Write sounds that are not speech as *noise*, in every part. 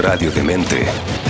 Radio Demente.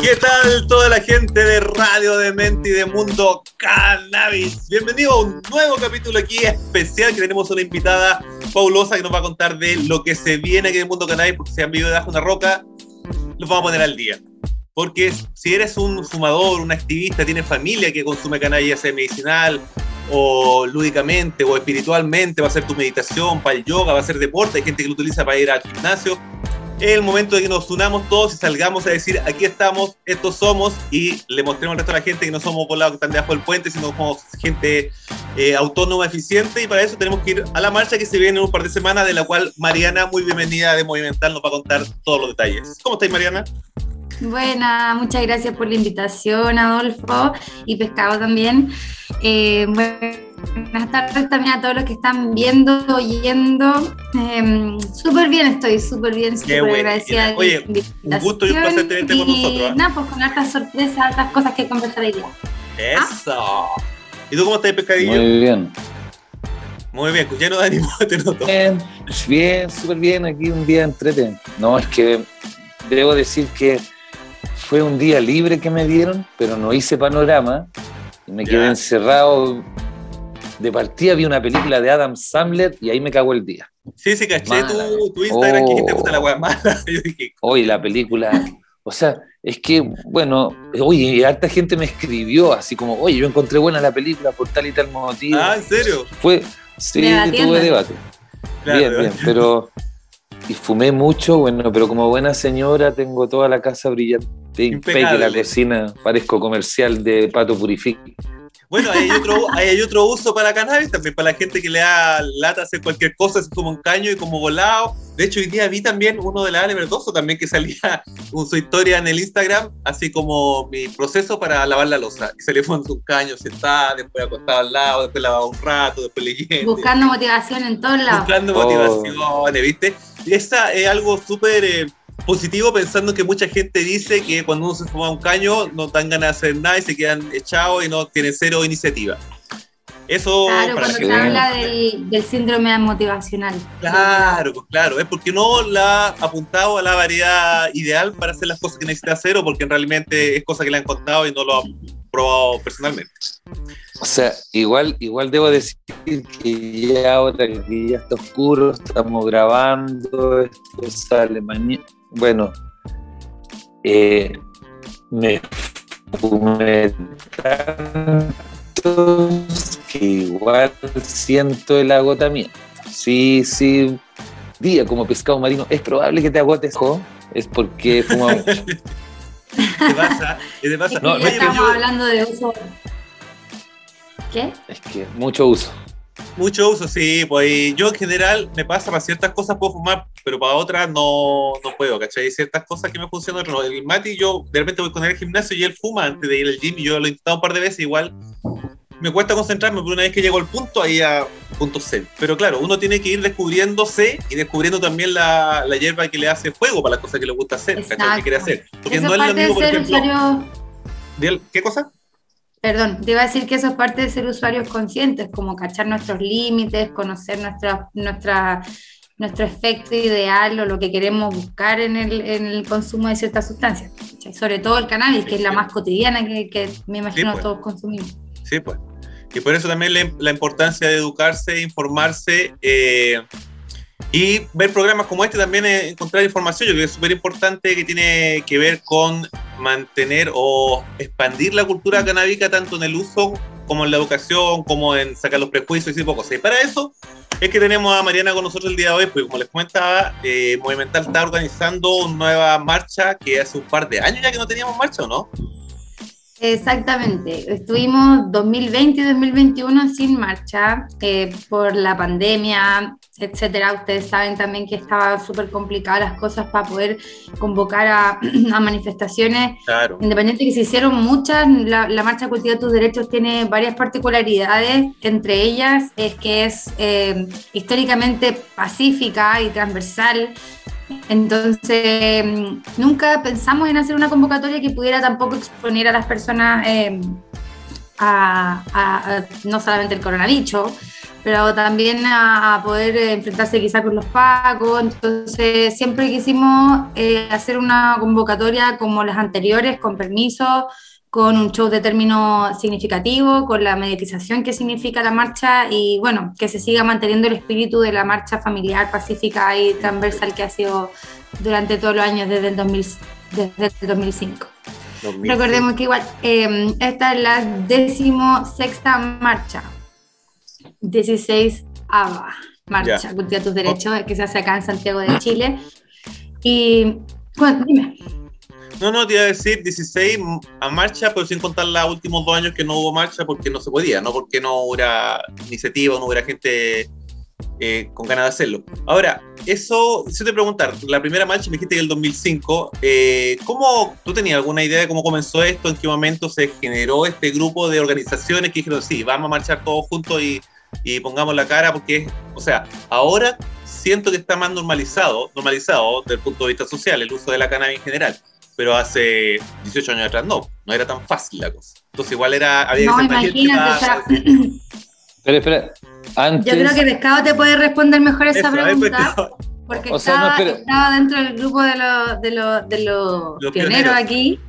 ¿Qué tal toda la gente de Radio Demente y de Mundo Cannabis? Bienvenido a un nuevo capítulo aquí especial que tenemos una invitada fabulosa que nos va a contar de lo que se viene aquí en el Mundo Cannabis porque se han vivido debajo de una roca, los vamos a poner al día. Porque si eres un fumador, un activista, tienes familia que consume cannabis, medicinal o lúdicamente o espiritualmente, va a ser tu meditación, para el yoga, va a ser deporte, hay gente que lo utiliza para ir al gimnasio. Es el momento de que nos unamos todos y salgamos a decir, aquí estamos, estos somos, y le mostremos al resto de la gente que no somos volados que están debajo del puente, sino somos gente eh, autónoma, eficiente, y para eso tenemos que ir a la marcha que se viene en un par de semanas, de la cual Mariana, muy bienvenida de Movimental, nos va a contar todos los detalles. ¿Cómo estáis, Mariana? Buena, muchas gracias por la invitación, Adolfo, y Pescado también. Eh, buenas tardes también a todos los que están viendo, oyendo. Eh, súper bien estoy, súper bien, súper bueno. agradecida. de Oye, la un gusto y un placer tenerte con y nosotros, ¿eh? Nada, pues con hartas sorpresas, hartas cosas que conversar hoy día. Eso. ¿Y tú cómo estás, Pescadillo? Muy bien. Muy bien, lleno de ánimo, *laughs* te noto. Bien, bien, súper bien. Aquí un día entrete. No, es que debo decir que fue un día libre que me dieron, pero no hice panorama. Y me quedé encerrado. De partida vi una película de Adam Sandler y ahí me cagó el día. Sí, sí, caché Mala. tu, tu Instagram Oh. que dijiste puta la wea mala. *laughs* Hoy la película, o sea, es que, bueno, oye, y harta gente me escribió así como, oye, yo encontré buena la película por tal y tal motivo. ah, ¿en serio? Fue, sí, tuve debate. Claro. Bien, bien, pero. Y fumé mucho, bueno, pero como buena señora tengo toda la casa brillante. Impecable. La cocina, parezco comercial de Pato Purific. Bueno, ahí hay, otro, hay otro uso para cannabis también, para la gente que le da lata hacer cualquier cosa, así como un caño y como volado. De hecho, hoy día vi también uno de la Ale Verdoso también que salía *laughs* con su historia en el Instagram, así como mi proceso para lavar la losa. Y salió con un caño sentada, después acostado al lado, después lavaba un rato, después leyendo. Buscando motivación en todos lados. buscando Oh. motivaciones, ¿viste? Y esa es algo súper eh, positivo pensando que mucha gente dice que cuando uno se fuma un caño no dan ganas de hacer nada y se quedan echados y no tienen cero iniciativa. Eso Claro, para cuando se habla del, del síndrome motivacional. Claro, pues claro, es porque no la ha apuntado a la variedad ideal para hacer las cosas que necesita hacer o porque realmente es cosa que le han contado y no lo ha probado personalmente. O sea, igual, igual debo decir que ya ahora que ya está oscuro, estamos grabando, esto sale mañana. Bueno, eh, me fumé tantos que igual siento el agotamiento. Sí, sí, día como pescado marino, es probable que te agotes, jo, es porque he fumado *laughs* mucho. ¿Qué pasa? ¿Qué te pasa? Es que No, ya estamos yo- hablando de uso. ¿Qué? Es que mucho uso. Mucho uso, sí, pues yo en general me pasa para ciertas cosas puedo fumar, pero para otras no, no puedo, ¿cachai? Hay ciertas cosas que me funcionan, no. El Mati, yo de repente voy con él al gimnasio y él fuma antes de ir al gym y yo lo he intentado un par de veces, igual me cuesta concentrarme, pero una vez que llego al punto, ahí a punto C. Pero claro, uno tiene que ir descubriéndose y descubriendo también la, la hierba que le hace fuego para las cosas que le gusta hacer, ¿cachai? Que quiere hacer. Porque Eso no es lo mismo, por ser ejemplo, usuario. del- ¿qué cosa? Perdón, te iba a decir que eso es parte de ser usuarios conscientes, como cachar nuestros límites, conocer nuestra, nuestra, nuestro efecto ideal o lo que queremos buscar en el, en el consumo de ciertas sustancias. ¿cachai? Sobre todo el cannabis, que es la más cotidiana que, que me imagino pues. todos consumimos. Sí, pues. Y por eso también la, importancia de educarse, informarse eh, y ver programas como este también, eh, encontrar información. Yo creo que es súper importante que tiene que ver con mantener o expandir la cultura canábica tanto en el uso como en la educación, como en sacar los prejuicios y tipo cosas. Y para eso es que tenemos a Mariana con nosotros el día de hoy, porque como les comentaba, eh, Movimental está organizando una nueva marcha que hace un par de años ya que no teníamos marcha, ¿o no? Exactamente, estuvimos 2020 y 2021 sin marcha eh, por la pandemia, etcétera. Ustedes saben también que estaban súper complicadas las cosas para poder convocar *clears throat* a, manifestaciones. Claro. Independiente que se hicieron muchas, la, marcha Cultiva tus Derechos tiene varias particularidades, entre ellas es que es eh, históricamente pacífica y transversal. Entonces, nunca pensamos en hacer una convocatoria que pudiera tampoco exponer a las personas eh, a, no solamente el coronavirus, pero también a, poder enfrentarse quizá con los pacos. Entonces, siempre quisimos eh, hacer una convocatoria como las anteriores, con permiso, con un show de término significativo, con la mediatización que significa la marcha y bueno, que se siga manteniendo el espíritu de la marcha familiar, pacífica y transversal que ha sido durante todos los años desde el, 2000, desde el 2005. Recordemos que igual, em, esta es la decimosexta marcha, 16 ABA, Marcha Cultiva tus Derechos, que se hace acá en Santiago de Chile. Y, bueno, dime. No, no, te iba a decir 16 a marcha, pero sin contar los últimos dos años que no hubo marcha porque no se podía, no porque no hubiera iniciativa, no hubiera gente eh, con ganas de hacerlo. Ahora, eso, si te preguntar, la primera marcha me dijiste que el 2005, eh, ¿cómo tú tenías alguna idea de cómo comenzó esto? ¿En qué momento se generó este grupo de organizaciones que dijeron, sí, vamos a marchar todos juntos y, y pongamos la cara? Porque, o sea, ahora siento que está más normalizado, normalizado desde el punto de vista social, el uso de la cannabis en general pero hace 18 años atrás no, no era tan fácil la cosa. Entonces igual era... Había no, imagínate, o sea... Espera, espera. Antes... Yo creo que Pescado te puede responder mejor esa pregunta. Porque estaba, dentro del grupo de los, de los, de los, pioneros aquí.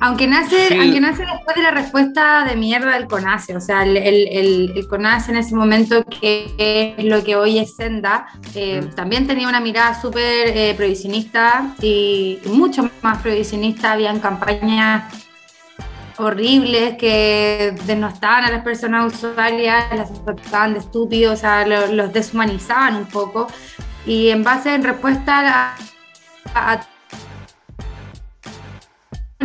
Aunque nace, aunque nace después de la respuesta de mierda del CONACE, o sea, el, el, el, CONACE en ese momento, que es lo que hoy es Senda, eh, también tenía una mirada súper eh, prohibicionista y mucho más prohibicionista. Habían campañas horribles que denostaban a las personas usuarias, las trataban de estúpidos, o sea, los deshumanizaban un poco. Y en base, en respuesta a, a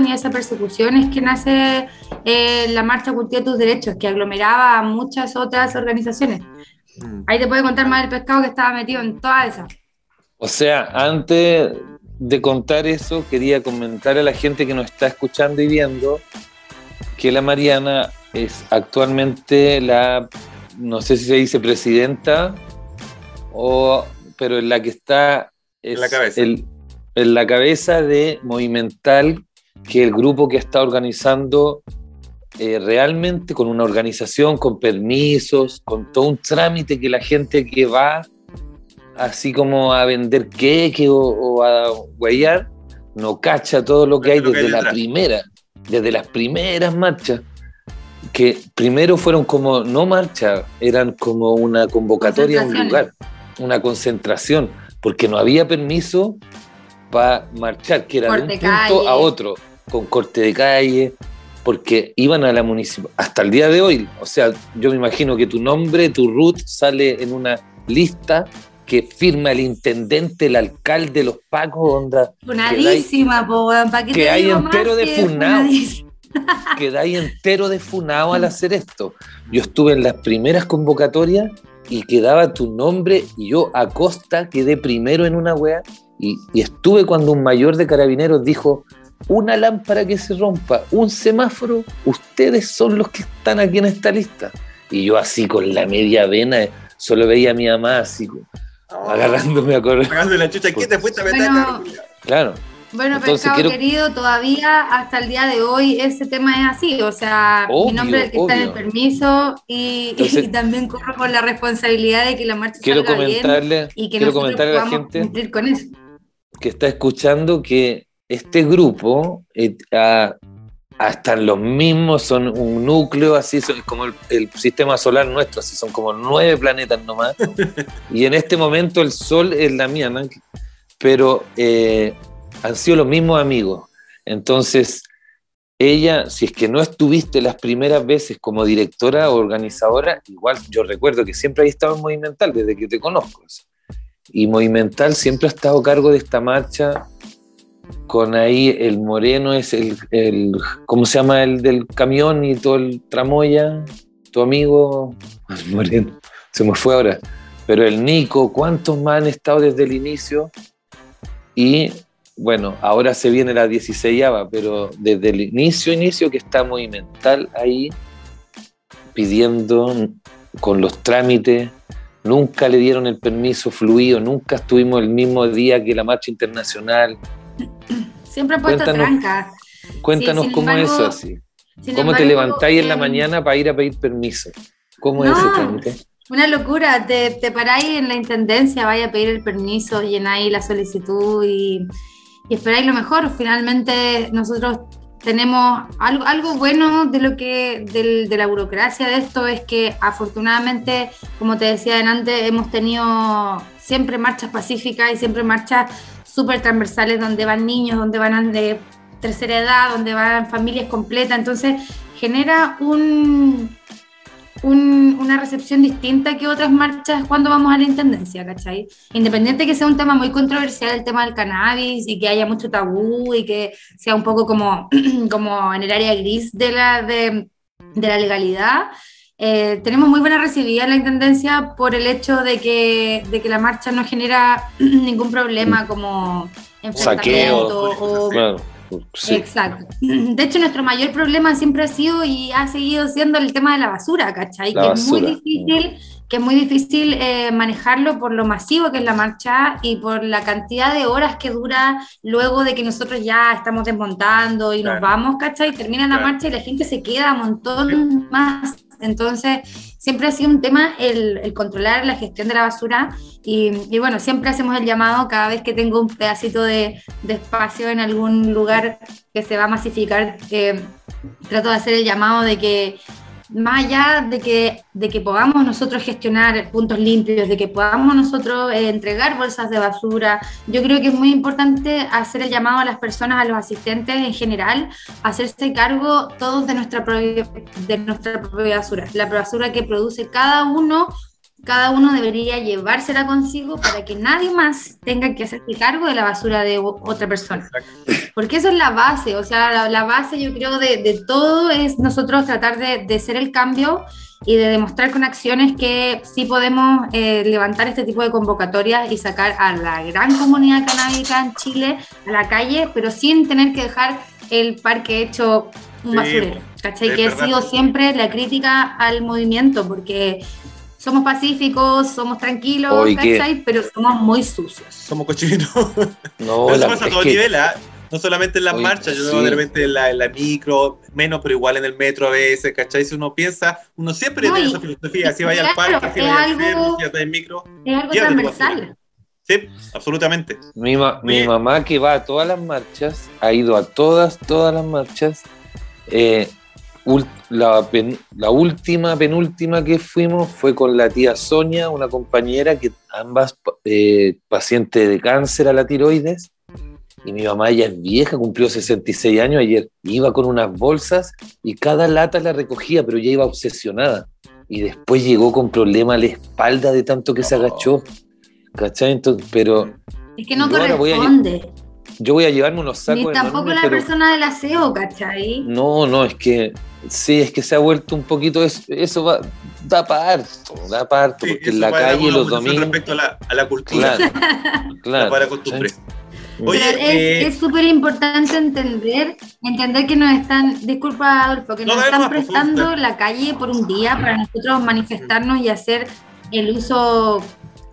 y esa persecución es que nace eh, la Marcha Cultiva tus Derechos, que aglomeraba a muchas otras organizaciones. Mm. Ahí te puede contar más el pescado que estaba metido en toda esa. O sea, antes de contar eso, quería comentar a la gente que nos está escuchando y viendo que la Mariana es actualmente la, no sé si se dice presidenta, o, pero en la que está en la cabeza. en la cabeza de Movimental que el grupo que está organizando eh, realmente con una organización, con permisos, con todo un trámite que la gente que va así como a vender queque o, a guayar, no cacha todo lo que hay desde la primera, desde las primeras marchas, que primero fueron como, no marcha, eran como una convocatoria a un lugar, una concentración, porque no había permiso para marchar, que era de un punto a otro con corte de calle, porque iban a la municipalidad, hasta el día de hoy, o sea, yo me imagino que tu nombre, tu root sale en una lista que firma el intendente, el alcalde, los pacos, onda. Funadísima, po, ¿para qué que hay entero de funado. que hay entero de funado al *laughs* hacer esto. Yo estuve en las primeras convocatorias y quedaba tu nombre y yo a costa quedé primero en una wea y, y estuve cuando un mayor de carabineros dijo, una lámpara que se rompa, un semáforo, ustedes son los que están aquí en esta lista. Y yo así con la media vena, solo veía a mi mamá así, oh. agarrándome a correr. la chucha, ¿qué te fuiste a meter? claro. Bueno, pescado querido, todavía hasta el día de hoy ese tema es así, o sea, mi nombre es el que está en el permiso y, también corro con la responsabilidad de que la marcha quiero salga comentarle, bien y que quiero comentarle a la gente cumplir con eso. que está escuchando que este grupo, eh, hasta los mismos, son un núcleo, así son como el, sistema solar nuestro, así son como nueve planetas nomás. *laughs* y en este momento el Sol es la mía, pero eh, han sido los mismos amigos. Entonces, ella, si es que no estuviste las primeras veces como directora o organizadora, igual yo recuerdo que siempre has estado en Movimental desde que te conozco. Y Movimental siempre ha estado a cargo de esta marcha con ahí el moreno es el, el, ¿cómo se llama el del camión y todo el tramoya? Tu amigo, *laughs* el moreno, se me fue ahora. Pero el Nico, ¿cuántos más han estado desde el inicio? Y bueno, ahora se viene la 16 pero desde el inicio, inicio que está Movimental ahí pidiendo con los trámites, nunca le dieron el permiso fluido, nunca estuvimos el mismo día que la marcha internacional. Siempre he puesto Cuéntanos. tranca. Cuéntanos cómo es eso así. ¿Cómo te levantáis en la mañana para ir a pedir permiso? ¿Cómo es No. ese trámite? Una locura, te, te paráis en la intendencia, vais a pedir el permiso, llenáis la solicitud y, y esperáis lo mejor. Finalmente nosotros tenemos algo, algo bueno de lo que del- de la burocracia de esto es que afortunadamente, como te decía adelante, hemos tenido siempre marchas pacíficas y siempre marchas súper transversales donde van niños, donde van de tercera edad, donde van familias completas. Entonces genera un, un- una recepción distinta que otras marchas cuando vamos a la intendencia, ¿cachai? Independiente que sea un tema muy controversial, el tema del cannabis, y que haya mucho tabú, y que sea un poco como, *clears throat* como en el área gris de la, de, de la legalidad, eh, tenemos muy buena recibida en la intendencia por el hecho de que, de que la marcha no genera *clears throat* ningún problema como enfrentamiento Saqueo. o, Claro, sí. Exacto. De hecho, nuestro mayor problema siempre ha sido y ha seguido siendo el tema de la basura, ¿cachai? La que basura. es muy difícil, que es muy difícil eh, manejarlo por lo masivo que es la marcha y por la cantidad de horas que dura luego de que nosotros ya estamos desmontando y nos Claro. vamos, ¿cachai? Termina la Claro. marcha y la gente se queda un montón más. Entonces, siempre ha sido un tema el, el controlar la gestión de la basura y, bueno, siempre hacemos el llamado cada vez que tengo un pedacito de, de espacio en algún lugar que se va a masificar, eh, trato de hacer el llamado de que más allá de que, de que podamos nosotros gestionar puntos limpios, de que podamos nosotros eh, entregar bolsas de basura, yo creo que es muy importante hacer el llamado a las personas, a los asistentes en general, hacerse cargo todos de nuestra, de nuestra propia basura, la basura que produce cada uno. Cada uno debería llevársela consigo para que nadie más tenga que hacerse cargo de la basura de otra persona. Porque eso es la base, o sea, la, la base yo creo de, de todo es nosotros tratar de, de ser el cambio y de demostrar con acciones que sí podemos eh, levantar este tipo de convocatorias y sacar a la gran comunidad canábica en Chile a la calle, pero sin tener que dejar el parque hecho un Sí, basurero, ¿cachai? Que ha sido siempre la crítica al movimiento, porque somos pacíficos, somos tranquilos. Pero somos muy sucios. Somos cochinos. *laughs* No, Pero eso la- pasa a todo que- nivel, ¿ah? No solamente en las marchas, yo sí. de repente en la, en la micro, menos, pero igual en el metro a veces, ¿cachai? Si uno piensa, uno siempre No, tiene y- esa filosofía, si vaya al parque, si vaya al algo- centro, si vaya en micro. Es algo transversal. Sí, absolutamente. Mi, ma- mi mamá que va a todas las marchas, ha ido a todas, todas las marchas. eh, la, pen- la última, penúltima que fuimos fue con la tía Sonia, una compañera que ambas eh, pacientes de cáncer a la tiroides. Y mi mamá ya es vieja, cumplió 66 años ayer. Iba con unas bolsas y cada lata la recogía, pero ya iba obsesionada. Y después llegó con problema a la espalda de tanto que se agachó. ¿Cachai? Entonces, pero Es que no corresponde. Yo voy a llevarme unos sacos Ni tampoco enormes, la pero- persona del aseo, ¿cachai? No, no, es que sí, es que se ha vuelto un poquito eso, eso va, da para harto, da Sí, porque en la calle los domingos. Respecto a la, a la cultura, Claro, *laughs* claro. para costumbre. ¿sí? Oye, Pero eh, es es súper importante entender, entender que nos están, disculpa Adolfo, que No, nos están prestando la calle por un día para nosotros manifestarnos y hacer el uso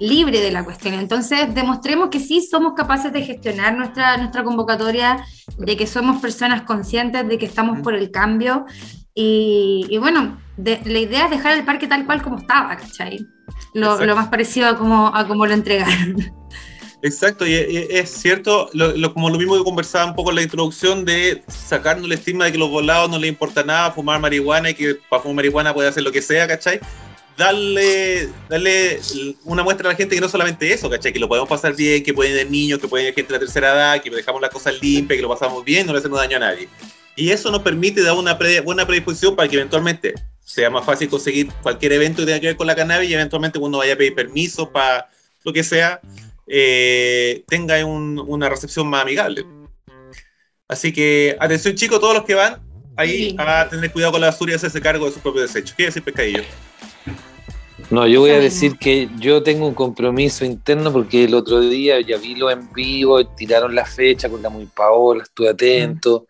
libre de la cuestión. Entonces, demostremos que sí somos capaces de gestionar nuestra, nuestra convocatoria, de que somos personas conscientes de que estamos por el cambio. Y, y bueno, de- la idea es dejar el parque tal cual como estaba, ¿cachai? Lo, más parecido a como, a como lo entregaron. Exacto, y y es cierto, lo, lo- como lo mismo que conversaba un poco en la introducción, de sacarnos el estigma de que los volados no les importa nada fumar marihuana y que para fumar marihuana puede hacer lo que sea, ¿cachai? Darle, darle una muestra a la gente que no solamente eso, ¿cachai? Que lo podemos pasar bien, que pueden ir niños, que pueden ir gente de la tercera edad, que dejamos las cosas limpias, que lo pasamos bien, no le hacemos daño a nadie. Y eso nos permite dar una pre- buena predisposición para que eventualmente sea más fácil conseguir cualquier evento que tenga que ver con la cannabis y eventualmente cuando vaya a pedir permiso para lo que sea, eh, tenga un- una recepción más amigable. Así que, atención chicos, todos los que van, ahí a tener cuidado con la basura y hacerse cargo de sus propios desechos. ¿Qué decir, Pescadillo? No, yo voy a decir que yo tengo un compromiso interno porque el otro día ya vi lo en vivo, tiraron la fecha con la muy Paola, estuve atento.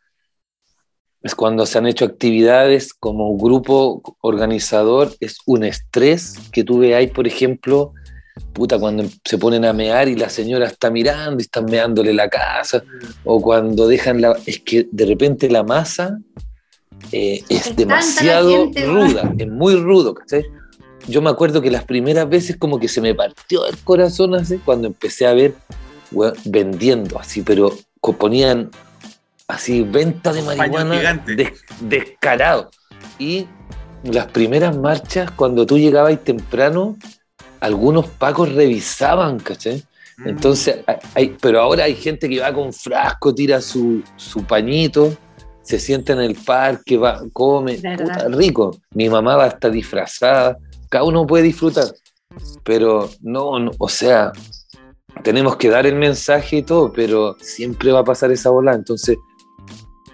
Es cuando se han hecho actividades como grupo organizador, es un estrés que tú veáis, por ejemplo, puta, cuando se ponen a mear y la señora está mirando y están meándole la casa, o cuando dejan la... Es que de repente la masa eh, es, demasiado ruda, es muy rudo, ¿cachai? Yo me acuerdo que las primeras veces como que se me partió el corazón así, cuando empecé a ver vendiendo así, pero ponían así venta de marihuana descarado. Y las primeras marchas, cuando tú llegabas temprano, algunos pacos revisaban, ¿cachai? Mm. Entonces, hay, pero ahora hay gente que va con frasco, tira su, pañito, se sienta en el parque, va, come, puta, rico. Mi mamá va a estar disfrazada, cada uno puede disfrutar, pero no, no, o sea, tenemos que dar el mensaje y todo, pero siempre va a pasar esa bola, entonces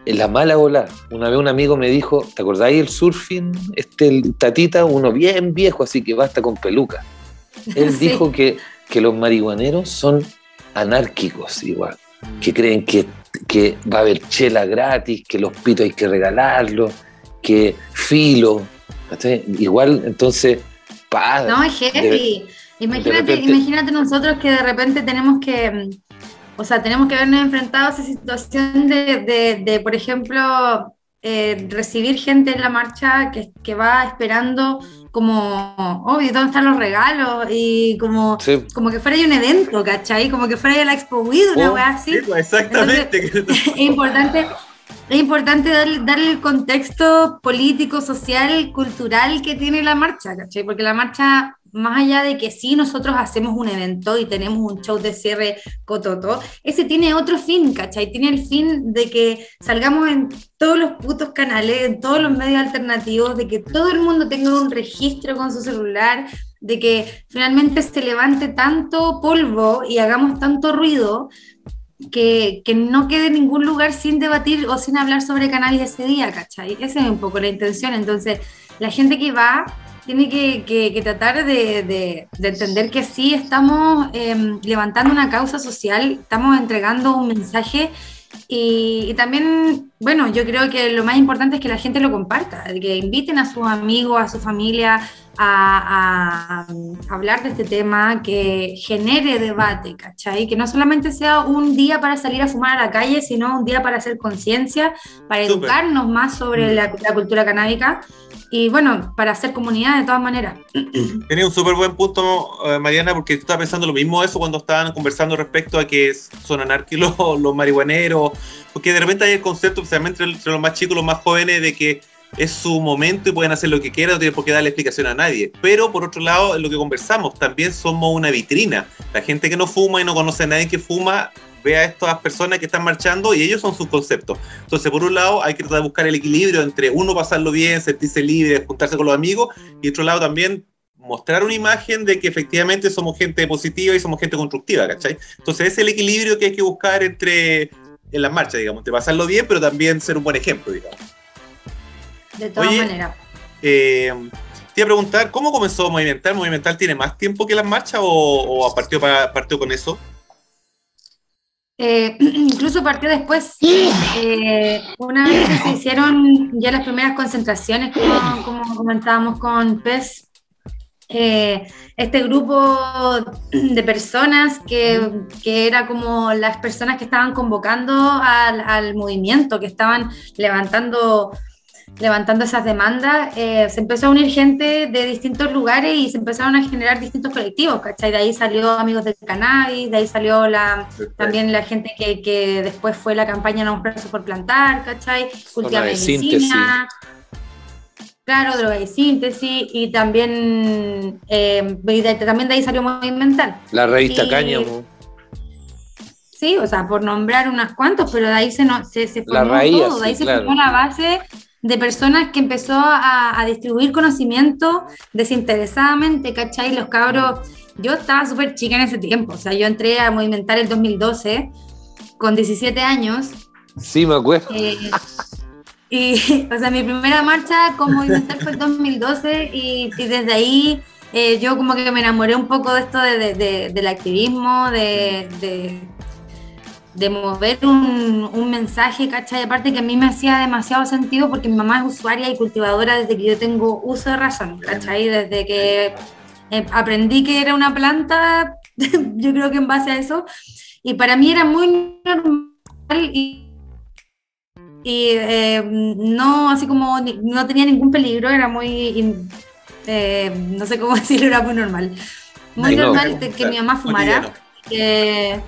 en la mala bola. Una vez un amigo me dijo, ¿te acordáis el surfing? Este el tatita, uno bien viejo, así que basta con peluca. Él *laughs* dijo que, que, los marihuaneros son anárquicos igual, que creen que, que, va a haber chela gratis, que los pitos hay que regalarlos, que filo. Igual, entonces, padre. No, es heavy. imagínate, imagínate nosotros que de repente tenemos que, o sea, tenemos que vernos enfrentados a esa situación de, de, por ejemplo, eh, recibir gente en la marcha que, que va esperando como, obvio, ¿dónde están los regalos? Y como, como que fuera un evento, ¿cachai? Como que fuera la Expo Weed, una oh, weá así. Pues, exactamente. *laughs* es importante, es importante darle, el contexto político, social, cultural que tiene la marcha, ¿cachai? Porque la marcha más allá de que sí nosotros hacemos un evento y tenemos un show de cierre cototo, ese tiene otro fin, ¿cachai? Tiene el fin de que salgamos en todos los putos canales, en todos los medios alternativos, de que todo el mundo tenga un registro con su celular, de que finalmente se levante tanto polvo y hagamos tanto ruido que, que, no quede ningún lugar sin debatir o sin hablar sobre cannabis ese día, ¿cachai? Esa es un poco la intención. Entonces, la gente que va tiene que, tratar de, entender que sí estamos em, levantando una causa social, estamos entregando un mensaje y, también, bueno, yo creo que lo más importante es que la gente lo comparta, que inviten a sus amigos, a su familia a, hablar de este tema, que genere debate, ¿cachai? Que no solamente sea un día para salir a fumar a la calle, sino un día para hacer conciencia, para educarnos más sobre la, la cultura canábica y bueno, para hacer comunidad de todas maneras. *clears throat* Tenía un súper buen punto, eh, Mariana, porque tú estabas pensando lo mismo eso cuando estaban conversando respecto a que son anárquicos *laughs* los, marihuaneros, porque de repente hay el concepto, especialmente entre los más chicos, los más jóvenes, de que es su momento y pueden hacer lo que quieran, no tienen por qué darle explicación a nadie. Pero por otro lado, lo que conversamos, también somos una vitrina. La gente que no fuma y no conoce a nadie que fuma, ve a estas personas que están marchando y ellos son sus conceptos. Entonces, por un lado, hay que tratar de buscar el equilibrio entre uno pasarlo bien, sentirse libre, juntarse con los amigos, y otro lado también mostrar una imagen de que efectivamente somos gente positiva y somos gente constructiva, ¿cachai? Entonces, es el equilibrio que hay que buscar entre en las marchas, digamos, entre pasarlo bien, pero también ser un buen ejemplo, digamos. De todas maneras. Eh, te iba a preguntar, ¿cómo comenzó Movimental? ¿Movimental tiene más tiempo que las marchas o, o partió, partió con eso? Eh, *clears throat* incluso partió después, eh, una vez que se hicieron ya las primeras concentraciones, como, comentábamos con PES, eh, este grupo *clears throat* de personas que, que, era como las personas que estaban convocando al, al movimiento, que estaban levantando levantando esas demandas, eh, se empezó a unir gente de distintos lugares y se empezaron a generar distintos colectivos, ¿cachai? De ahí salió Amigos del Cannabis, de ahí salió la, también la gente que, que después fue la campaña No Presos por Plantar, ¿cachai? Cultiva Medicina. Claro, droga y síntesis, y también, eh, también de ahí salió Movimental. La revista Cáñamo. Sí, o sea, por nombrar unas cuantos, pero de ahí se, no, se, se formó todo, de ahí se formó la base de personas que empezó a, distribuir conocimiento desinteresadamente, ¿cachai? Los cabros, yo estaba súper chica en ese tiempo, o sea, yo entré a Movimentar el 2012 con 17 años Sí, me acuerdo. Eh, y, o sea, mi primera marcha con Movimental fue el 2012 y, y desde ahí eh, yo como que me enamoré un poco de esto de, de, del activismo, de, de mover un, un, mensaje, ¿cachai? Aparte que a mí me hacía demasiado sentido porque mi mamá es usuaria y cultivadora desde que yo tengo uso de razón, ¿cachai? Desde que eh, aprendí que era una planta, *laughs* yo creo que en base a eso, y para mí era muy normal y, y eh, no así como no tenía ningún peligro, era muy, eh, no sé cómo *laughs* decirlo, era muy normal. Muy normal que mi mamá fumara. Eh,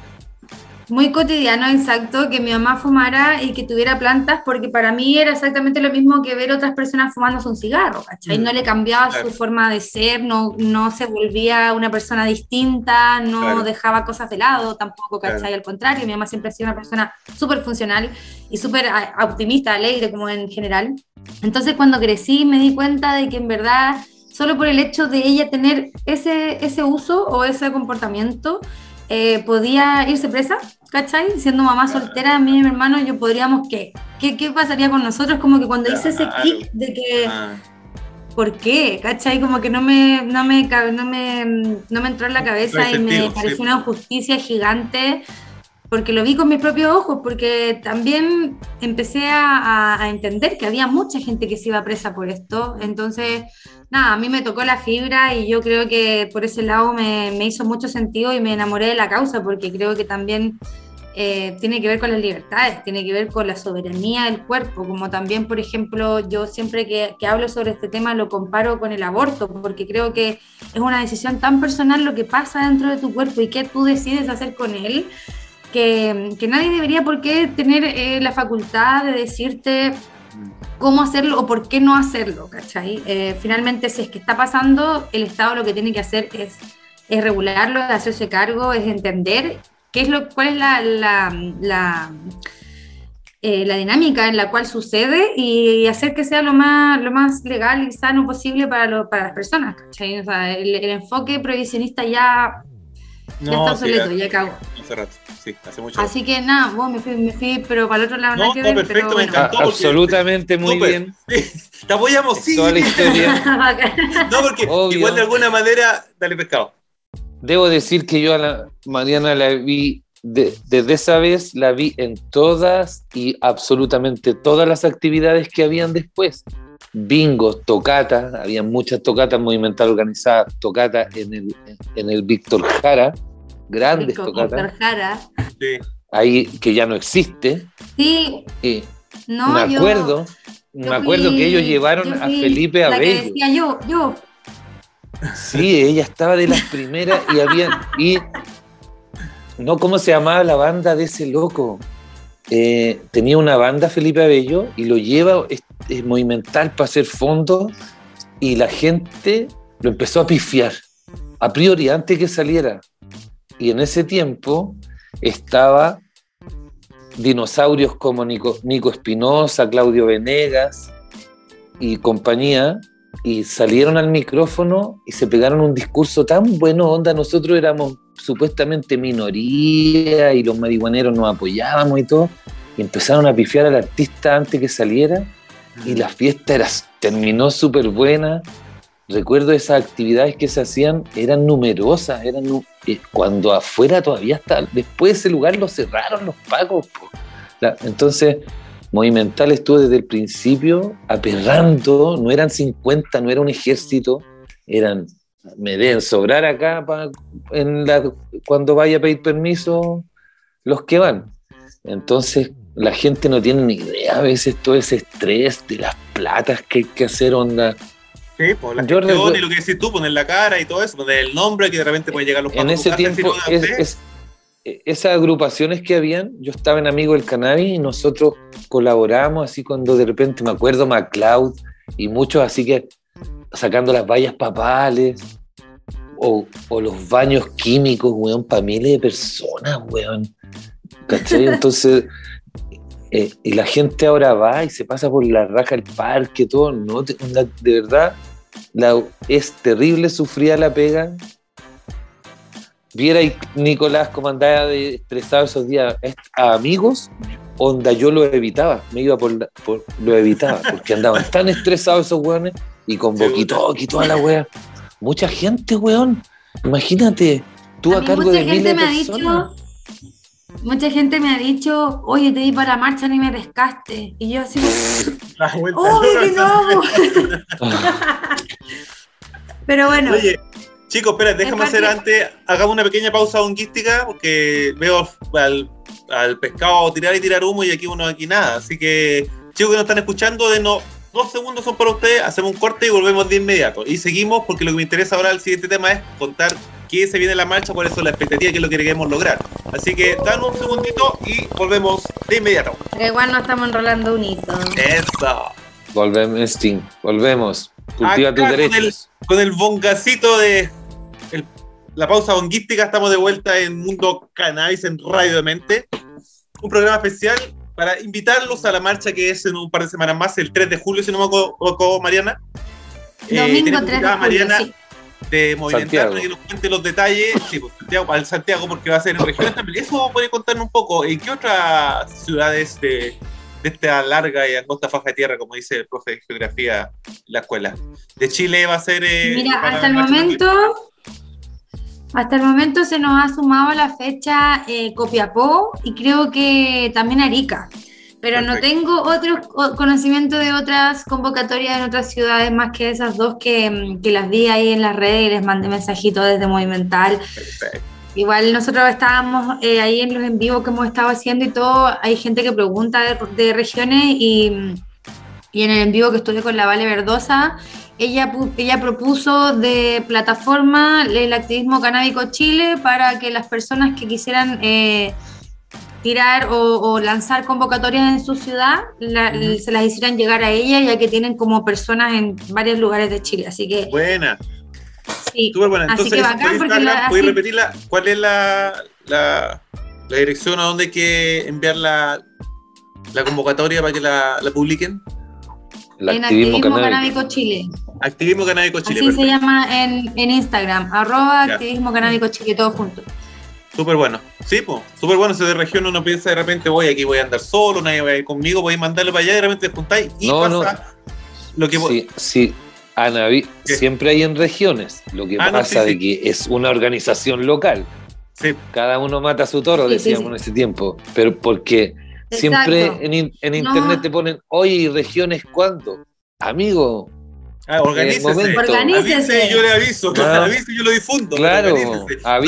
muy cotidiano, exacto, que mi mamá fumara y que tuviera plantas, porque para mí era exactamente lo mismo que ver otras personas fumándose un cigarro, ¿cachai? No le cambiaba claro. su forma de ser, no, no se volvía una persona distinta, no claro. dejaba cosas de lado tampoco, ¿cachai? Claro. Al contrario, mi mamá siempre ha sido una persona súper funcional y súper optimista, alegre como en general. Entonces cuando crecí me di cuenta de que en verdad, solo por el hecho de ella tener ese, ese uso o ese comportamiento, eh, podía irse presa, ¿cachai? Siendo mamá soltera, a mí y mi hermano, yo podríamos, ¿qué? ¿Qué, qué pasaría con nosotros? Como que cuando hice ese clic de que, ah. ¿por qué? ¿Cachai? Como que no me, no me, no me, no me entró en la cabeza y me pareció una injusticia gigante porque lo vi con mis propios ojos, porque también empecé a, a, entender que había mucha gente que se iba presa por esto, entonces, nada, a mí me tocó la fibra y yo creo que por ese lado me, me hizo mucho sentido y me enamoré de la causa, porque creo que también eh, tiene que ver con las libertades, tiene que ver con la soberanía del cuerpo, como también, por ejemplo, yo siempre que, que, hablo sobre este tema lo comparo con el aborto, porque creo que es una decisión tan personal lo que pasa dentro de tu cuerpo y qué tú decides hacer con él, que, que nadie debería por qué tener eh, la facultad de decirte cómo hacerlo o por qué no hacerlo, ¿cachai? Eh, finalmente, si es que está pasando, el Estado lo que tiene que hacer es, es regularlo, es hacerse cargo, es entender qué es lo, cuál es la, la, la, eh, la, dinámica en la cual sucede y hacer que sea lo más, lo más legal y sano posible para, lo, para las personas, ¿cachai? O sea, el, el enfoque prohibicionista ya, no, ya está obsoleto, sí, ya acabó. Hace rato, sí, hace mucho Así que nada, vos me fui, me fui, pero para el otro lado no, nada que no, ver, perfecto, pero me encantó. Ah, absolutamente muy Super. bien. Sí, *laughs* te apoyamos, sí. Toda la historia. *laughs* no, porque Obvio. igual de alguna manera, dale pescado. Debo decir que yo a la Mariana la vi de, desde esa vez la vi en todas y absolutamente todas las actividades que habían después. Bingos, tocatas, había muchas tocatas movimental organizadas, tocatas en el, en el Víctor Jara, grandes Víctor tocatas. Jara. Sí. Ahí que ya no existe. Sí, no, me acuerdo, yo me acuerdo fui- que ellos llevaron a Felipe la que Abello. decía yo, yo. Sí, ella estaba de las primeras y había. Y, no, ¿cómo se llamaba la banda de ese loco? Eh, tenía una banda Felipe Abello y lo lleva es, es movimental para hacer fondos y la gente lo empezó a pifiar a priori antes que saliera. Y en ese tiempo estaba dinosaurios como Nico, Nico Espinosa, Claudio Venegas y compañía y salieron al micrófono y se pegaron un discurso tan bueno onda. Nosotros éramos supuestamente minoría y los marihuaneros nos apoyábamos y todo. Y empezaron a pifiar al artista antes que saliera y la fiesta era, terminó súper buena. Recuerdo esas actividades que se hacían, eran numerosas, eran eh, cuando afuera todavía está, después de ese lugar lo cerraron los. La- entonces, Movimental estuvo desde el principio aperrando, no eran 50, no era un ejército, eran, me deben sobrar acá en la, cuando vaya a pedir permiso los que van. Entonces, la gente no tiene ni idea a veces todo ese estrés de las platas que hay que hacer, onda. Sí, pues la Yo gestión recuerdo- y lo que decís tú, poner la cara y todo eso, poner el nombre que de repente puede llegar los en ese tiempo, es- es- esas agrupaciones que habían, yo estaba en Amigo del Cannabis y nosotros colaboramos así cuando de repente me acuerdo MacLeod y muchos así que sacando las vallas papales o, o los baños químicos, weón, para miles de personas, weón. ¿Cachai? Entonces, *laughs* eh, y la gente ahora va y se pasa por la raja del parque, todo, no, de verdad, la, es terrible sufrir la pega viera y Nicolás cómo andaba de estresado esos días a amigos, onda yo lo evitaba, me iba por, la- por- lo evitaba, porque andaban tan estresados esos weones y con Sí, boquito y toda la wea. Mucha gente, weón. Imagínate, tú A cargo mucha de miles gente de me ha personas. dicho, mucha gente me ha dicho, oye, te di para marcha ni me pescaste. Y yo así, *laughs* ¡Obvio que no! *laughs* Pero bueno, Oye, chicos, espera, déjame hacer antes, hagamos una pequeña pausa bonguística, porque veo al, al pescado tirar y tirar humo y aquí uno aquí nada. Así que, chicos que nos están escuchando, denos dos segundos son para ustedes, hacemos un corte y volvemos de inmediato. Y seguimos porque lo que me interesa ahora, el siguiente tema es contar qué se viene en la marcha, cuál es la expectativa, qué es lo que queremos lograr. Así que, dan un segundito y volvemos de inmediato. pero igual no estamos enrolando un hito. Eso. Volvemos, Sting, volvemos. Cultiva Acá tus con derechos. Con el bongacito de el- la pausa bonguística, estamos de vuelta en Mundo Cannabis en Radio de Mente. Un programa especial para invitarlos a la marcha que es en un par de semanas más, el 3 de julio, si no me equivoco, Mariana. Eh, Domingo tenemos 3 de julio, Mariana sí. De Movimentar Santiago. para que nos cuente los detalles. Sí, pues, Santiago, al Santiago, porque va a ser en regiones también. Eso puede contarnos un poco. ¿En qué otras ciudades de, de esta larga y angosta faja de tierra, como dice el profe de geografía en la escuela, de Chile va a ser. eh, Mira, hasta el momento, hasta el momento se nos ha sumado la fecha eh, Copiapó y creo que también Arica. Pero no tengo otro co- conocimiento de otras convocatorias en otras ciudades más que esas dos que, mm, que las vi ahí en las redes y les mandé mensajito desde Movimental. Perfecto. Igual nosotros estábamos eh, ahí en los en vivo que hemos estado haciendo y todo, hay gente que pregunta de, de regiones y, y en el en vivo que estuve con la Vale Verdosa, ella, ella propuso de plataforma el activismo canábico Chile para que las personas que quisieran eh, tirar o, o lanzar convocatorias en su ciudad la- se las hicieran llegar a ella ya que tienen como personas en varios lugares de Chile. Así que Buena, sí, súper buena. Así Entonces, que eso bacán, por porque Instagram, la- ¿puedes así- repetirla? ¿Cuál es la, la, la dirección a dónde hay que enviar la, la convocatoria para que la, la publiquen? El en activismo, activismo canábico. canábico Chile. Activismo Canábico Chile. Así se llama en, en Instagram, arroba Ya. activismo canábico Chile, todo junto. Súper bueno. Sí, pues, súper bueno. Si de región uno piensa de repente, voy aquí, voy a andar solo, nadie va a ir conmigo, voy a mandarlo para allá, y de repente te juntáis y No, pasa lo que Sí, sí. ¿Qué? siempre hay en regiones. Lo que Ah, no, pasa sí, de que es una organización local. Sí. Cada uno mata a su toro, decíamos sí. en ese tiempo. Pero porque siempre en, en No. internet te ponen, oye, ¿y regiones cuándo? Amigo, Ah, organícese. momento. Organícese. Avise y yo le aviso. *laughs* Avise y yo lo difundo. Claro. No,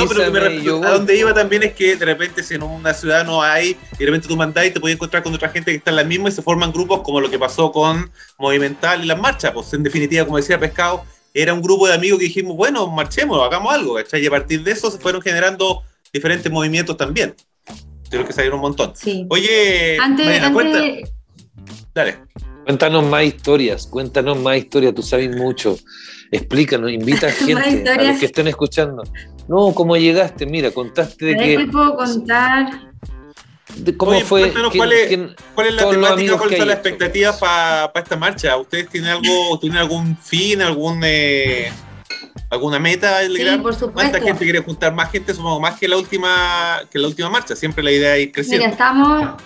pero que me refiero- a donde iba también es que de repente si en una ciudad no hay, y de repente tú mandás y te puedes encontrar con otra gente que está en la misma y se forman grupos como lo que pasó con Movimental y las marchas. Pues en definitiva, como decía Pescado, era un grupo de amigos que dijimos, bueno, marchemos, hagamos algo, ¿cachai? Y a partir de eso se fueron generando diferentes movimientos también. Creo que salieron un montón. Sí. Oye, Antes, Mariana, antes dale. Cuéntanos más historias, cuéntanos más historias, tú sabes mucho. Explícanos, invita a *laughs* gente, a los que estén escuchando. No, ¿cómo llegaste? Mira, contaste de ¿sabes qué que, puedo contar? de cómo Oye, fue. cuál es- quién- ¿Cuál es la temática? amigos ¿Cuáles que son las hay. expectativas para esta marcha? ¿Ustedes tienen algo, tienen algún fin, algún eh, alguna meta al Sí, lograr? por ¿Cuánta supuesto. gente quiere juntar? Más gente, supongo, más que la última, que la última marcha. Siempre la idea es ir creciendo. Mira, estamos,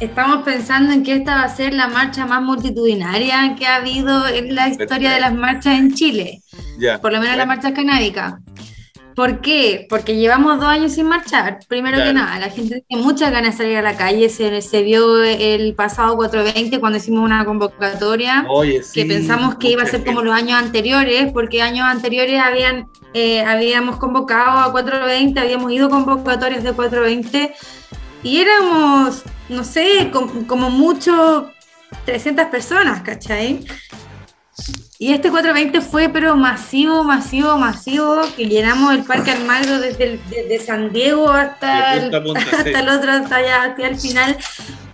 estamos pensando en que esta va a ser la marcha más multitudinaria que ha habido en la historia de las marchas en Chile. ya. por lo menos la Bueno, marcha canábica. ¿Por qué? Porque llevamos dos años sin marchar. Primero Claro. que nada, la gente tiene muchas ganas de salir a la calle. Se, se vio el pasado 420 cuando hicimos una convocatoria Oye, sí, que pensamos que iba a ser como los años anteriores, porque años anteriores habían eh, habíamos convocado a 420, habíamos ido convocatorias de 420 y éramos, no sé, com- como mucho 300 personas, ¿cachai? Y este 420 fue pero masivo, masivo, masivo, que llenamos el Parque Almagro desde, el- desde San Diego hasta el, punta *laughs* sí. hasta el otro, hasta allá, hacia el final.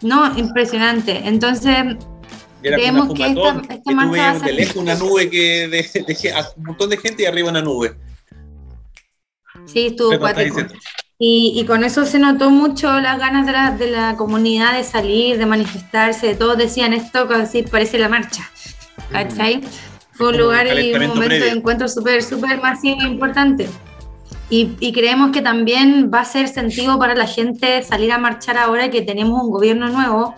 No, impresionante. Entonces, Era creemos que esta- esta que marcha veías de lejos una nube que de, de un montón de gente y arriba una nube. sí, estuvo ¿Qué me estás cuático. Y, y con eso se notó mucho las ganas de la, de la comunidad de salir, de manifestarse. Todos decían esto, casi parece la marcha. ¿Cachai? Fue un lugar y un momento previo. de encuentro súper, súper masivo e importante. Y, creemos que también va a ser sentido para la gente salir a marchar ahora que tenemos un gobierno nuevo,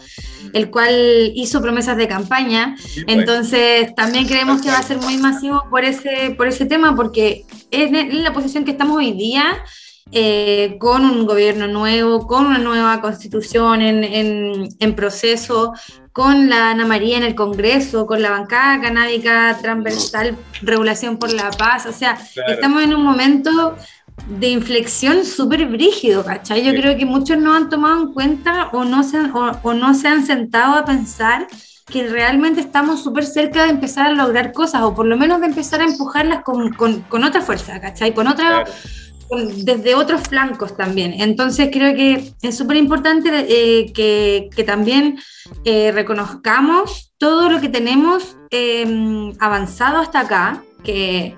el cual hizo promesas de campaña. Pues. Entonces, también creemos que va a ser muy masivo por ese, por ese tema, porque es la posición que estamos hoy día. Eh, con un gobierno nuevo, con una nueva constitución en, en, en, proceso, con la Ana María en el Congreso, con la bancada canábica transversal, regulación por la paz, o sea, estamos en un momento de inflexión súper brígido, ¿cachai? Yo creo que muchos no han tomado en cuenta o no se han, o, no se han sentado a pensar que realmente estamos súper cerca de empezar a lograr cosas, o por lo menos de empezar a empujarlas con, con, con otra fuerza, ¿cachai? Con otra... desde otros flancos también. Entonces creo que es súper importante eh, que, también eh, reconozcamos todo lo que tenemos eh, avanzado hasta acá, que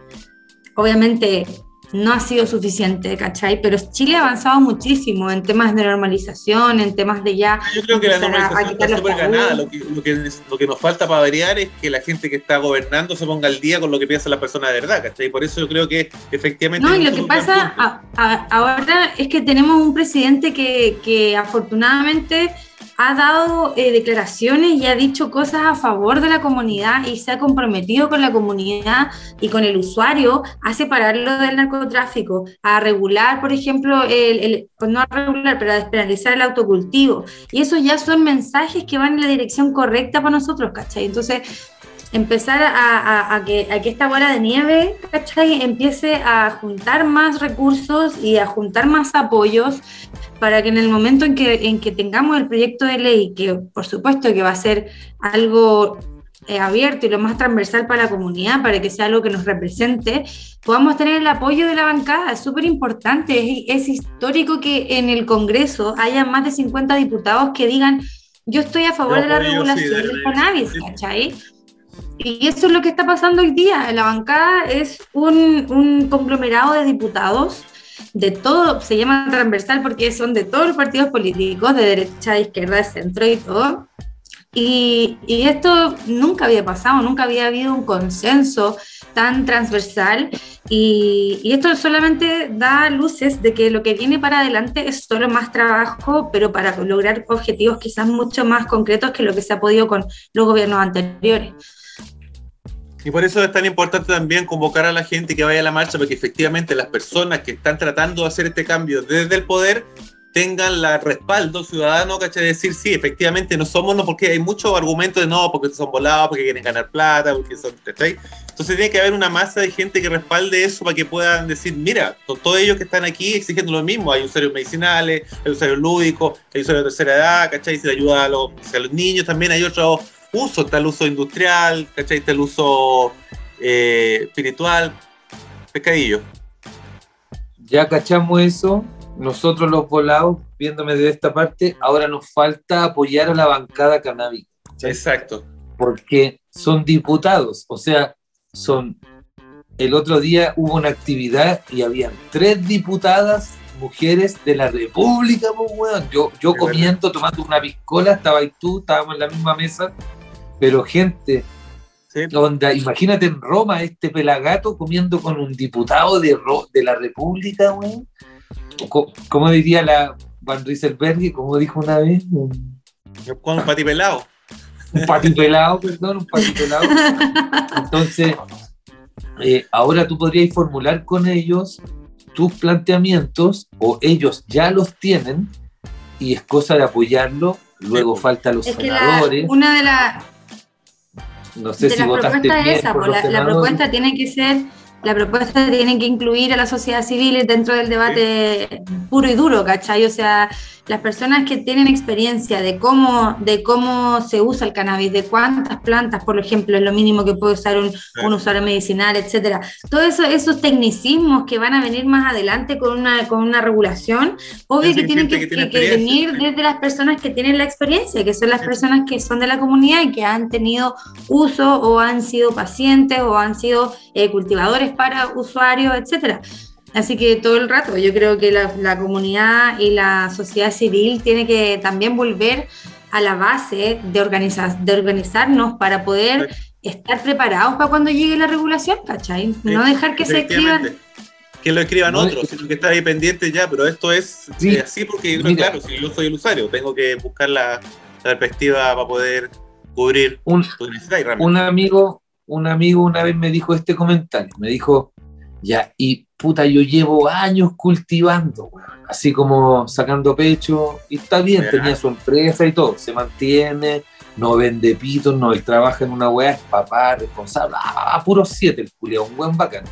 obviamente no ha sido suficiente, ¿cachai? Pero Chile ha avanzado muchísimo en temas de normalización, en temas de ya... Yo creo que la normalización está súper ganada. Lo que, lo, que, nos falta para variar es que la gente que está gobernando se ponga al día con lo que piensa la persona de verdad, ¿cachai? Por eso yo creo que efectivamente... No, y lo que pasa ahora es que tenemos un presidente que, que afortunadamente ha dado eh, declaraciones y ha dicho cosas a favor de la comunidad y se ha comprometido con la comunidad y con el usuario a separarlo del narcotráfico, a regular, por ejemplo, el, no a regular, pero a despenalizar el autocultivo. Y esos ya son mensajes que van en la dirección correcta para nosotros, ¿cachai? Entonces, empezar a, que, a, que, esta bola de nieve, ¿cachai? Empiece a juntar más recursos y a juntar más apoyos para que en el momento en que, en que tengamos el proyecto de ley, que por supuesto que va a ser algo eh, abierto y lo más transversal para la comunidad, para que sea algo que nos represente, podamos tener el apoyo de la bancada. Es súper importante, es, histórico que en el Congreso haya más de 50 diputados que digan, yo estoy a favor de la regulación del cannabis, ¿cachai? Y eso es lo que está pasando hoy día. La bancada es un, un conglomerado de diputados de todo, se llama transversal porque son de todos los partidos políticos, de derecha, de izquierda, de centro y todo. Y, y, esto nunca había pasado, nunca había habido un consenso tan transversal y, y, esto solamente da luces de que lo que viene para adelante es solo más trabajo, pero para lograr objetivos quizás mucho más concretos que lo que se ha podido con los gobiernos anteriores. Y por eso es tan importante también convocar a la gente que vaya a la marcha, porque efectivamente las personas que están tratando de hacer este cambio desde el poder tengan el respaldo ciudadano, ¿cachai? De decir, sí, efectivamente no somos, no, porque hay muchos argumentos de no, porque son volados, porque quieren ganar plata, porque son, ¿cachai? Entonces tiene que haber una masa de gente que respalde eso para que puedan decir, mira, todos ellos que están aquí exigiendo lo mismo, hay usuarios medicinales, hay usuarios lúdicos, hay usuarios de tercera edad, ¿cachai? Se ayuda a los, a los niños, también hay otros uso, está el uso industrial, ¿cachai? Está el uso eh, espiritual, pescadillo. Ya cachamos eso, nosotros los volados, viéndome de esta parte, ahora nos falta apoyar a la bancada canábica. Exacto. Porque son diputados, o sea, son... El otro día hubo una actividad y habían tres diputadas mujeres de la República, pues, Yo, yo comiendo, tomando una piscola, estaba ahí tú, estábamos en la misma mesa, pero gente, imagínate en Roma este pelagato comiendo con un diputado de, de la República, güey. ¿Cómo diría la Van Rieselberg? como dijo una vez? Con un patipelado. Un patipelado, perdón, un patipelado. Entonces, eh, ahora tú podrías formular con ellos tus planteamientos o ellos ya los tienen y es cosa de apoyarlo. Luego falta los senadores. una de las no sé si votaste bien esa, por la, la propuesta tiene que ser la propuesta tiene que incluir a la sociedad civil dentro del debate puro y duro, ¿cachai? O sea, las personas que tienen experiencia de cómo, de cómo se usa el cannabis, de cuántas plantas, por ejemplo, es lo mínimo que puede usar un, un usuario medicinal, etcétera. Todos eso, esos tecnicismos que van a venir más adelante con una, con una regulación, obvio que tienen que, venir desde las personas que tienen la experiencia, que son las personas que son de la comunidad y que han tenido uso o han sido pacientes o han sido eh, cultivadores para usuarios, etcétera. Así que todo el rato, yo creo que la, comunidad y la sociedad civil tiene que también volver a la base de, organizar, de organizarnos para poder estar preparados para cuando llegue la regulación, ¿cachai? no dejar que se escriban que lo escriban No, otros, sino que está ahí pendiente ya, pero esto es Sí. eh, así porque, Mira. claro, si yo soy el usuario, tengo que buscar la, la perspectiva para poder cubrir Un, tu necesidad y un amigo, un amigo una vez me dijo este comentario, me dijo, ya, y puta, yo llevo años cultivando, weón, así como sacando pecho, y está bien, tenía su empresa y todo, se mantiene, no vende pitos, no, él trabaja en una weá, es papá, responsable, ah, puro siete, el culiao, un buen bacán.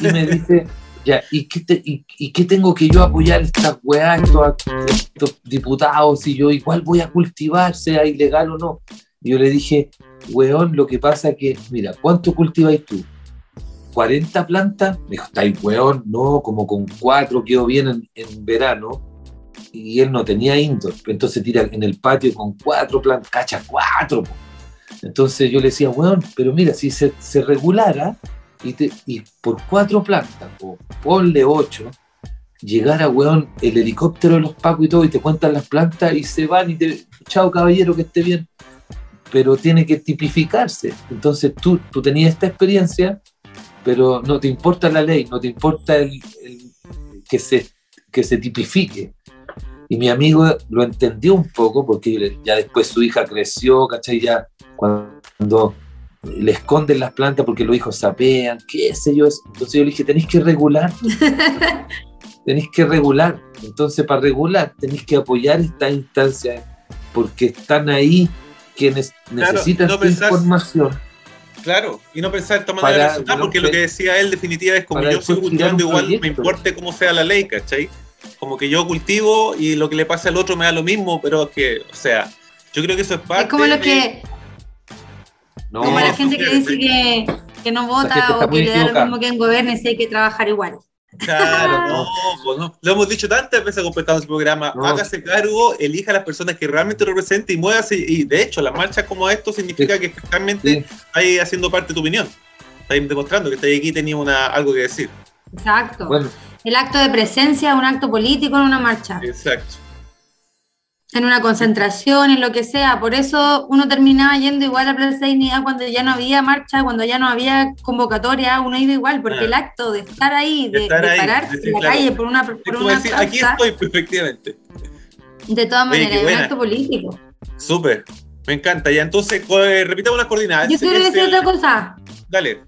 Y me *laughs* dice, ya, ¿y qué, te- y, y qué tengo que yo apoyar estas weas, estos, estos diputados, y yo igual voy a cultivar, sea ilegal o no? Y yo le dije, weón, lo que pasa que, mira, ¿cuánto cultiváis tú? ¿40 plantas? Me dijo, estáis weón, no, como con cuatro quedó bien en, verano. Y él no tenía indoor, entonces tira en el patio con cuatro plantas, cacha, cuatro. po. Entonces yo le decía, weón, pero mira, si se, se regulara y, te- y por cuatro plantas, o ponle ocho, llegara, weón, el helicóptero de los pacos y todo, y te cuentan las plantas y se van y te, chao caballero, que esté bien. Pero tiene que tipificarse. Entonces tú, tú tenías esta experiencia, pero no te importa la ley, no te importa el, el- que, se, que se tipifique. Y mi amigo lo entendió un poco, porque ya después su hija creció, ¿cachai? Ya cuando le esconden las plantas porque los hijos sapean, qué sé yo. Entonces yo le dije, tenéis que regular, *laughs* tenéis que regular. Entonces para regular tenéis que apoyar estas instancias porque están ahí quienes Claro, necesitan no información. Claro, y no pensar de esta manera Para- personal, porque lo que decía él definitiva es como yo tirar cultivando igual, me proyecto. importe cómo sea la ley, ¿cachai? Como que yo cultivo y lo que le pasa al otro me da lo mismo, pero es que, o sea, yo creo que eso es parte Es como de- que, No, como la gente que dice que, que no vota o que le da lo mismo que en gobierne si hay que trabajar igual. Claro, no, pues no. Lo hemos dicho tantas veces completando este programa. No. Hágase cargo, elija a las personas que realmente represente y muévase. Y de hecho, las marchas como esto significa que realmente Sí. estáis haciendo parte de tu opinión. Estáis demostrando que estáis aquí y tenías una, algo que decir. Exacto. Bueno, El acto de presencia es un acto político en una marcha, Exacto. En una concentración, en lo que sea. Por eso uno terminaba yendo igual a Plaza Dignidad cuando ya no había marcha, cuando ya no había convocatoria, uno iba igual, porque el acto de estar ahí, de, Estar de ahí, parar decir, en la claro. calle por una, por una decir, aquí estoy, *laughs* efectivamente. de todas maneras, es un acto político. Súper. Me encanta. Ya entonces, eh, repitamos las coordenadas. Yo quiero decir otra cosa. Dale.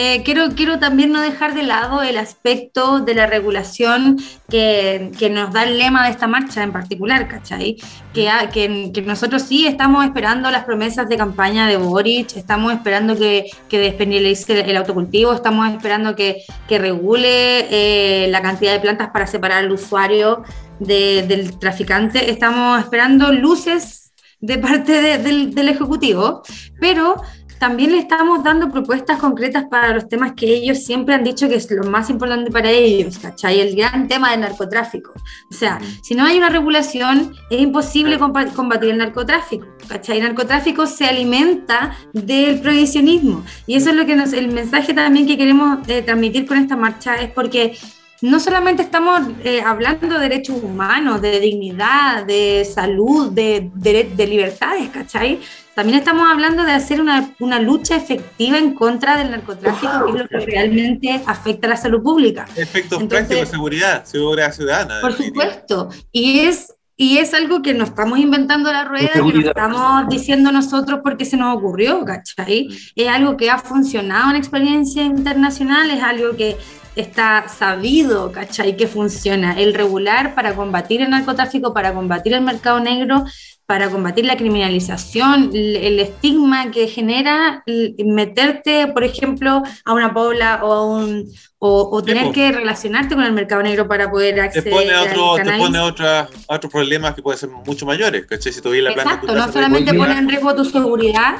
Eh, quiero, quiero también no dejar de lado el aspecto de la regulación que, que nos da el lema de esta marcha en particular, ¿cachai? Que, ha- que, que nosotros sí estamos esperando las promesas de campaña de Boric, estamos esperando que, que despenalice el autocultivo, estamos esperando que regule eh, la cantidad de plantas para separar al usuario de- del traficante, estamos esperando luces de parte de- del, del Ejecutivo, pero también le estamos dando propuestas concretas para los temas que ellos siempre han dicho que es lo más importante para ellos, ¿cachai? El gran tema del narcotráfico. O sea, si no hay una regulación, es imposible combatir el narcotráfico, ¿cachai? El narcotráfico se alimenta del prohibicionismo. Y eso es lo que nos, el mensaje también que queremos eh, transmitir con esta marcha, es porque no solamente estamos eh, hablando de derechos humanos, de dignidad, de salud, de, de, de libertades, ¿cachai? También estamos hablando de hacer una, una, lucha efectiva en contra del narcotráfico, que es lo que realmente afecta a la salud pública. Efectos Entonces- prácticos de seguridad, seguridad ciudadana. Por supuesto. Y es, y es algo que no estamos inventando la rueda, que no seguridad. estamos diciendo nosotros porque se nos ocurrió, ¿cachai? Es algo que ha funcionado en experiencias internacionales, es algo que está sabido, ¿cachai? Que funciona. El regular para combatir el narcotráfico, para combatir el mercado negro, para combatir la criminalización, el, estigma que genera meterte, por ejemplo, a una pobla o a un o, o tener que relacionarte con el mercado negro para poder Te acceder pone, al otro, te cannabis. pone otra, otros problemas que pueden ser mucho mayores, ¿cachai? Si tuviera la planta Exacto, no solamente pone en riesgo tu seguridad,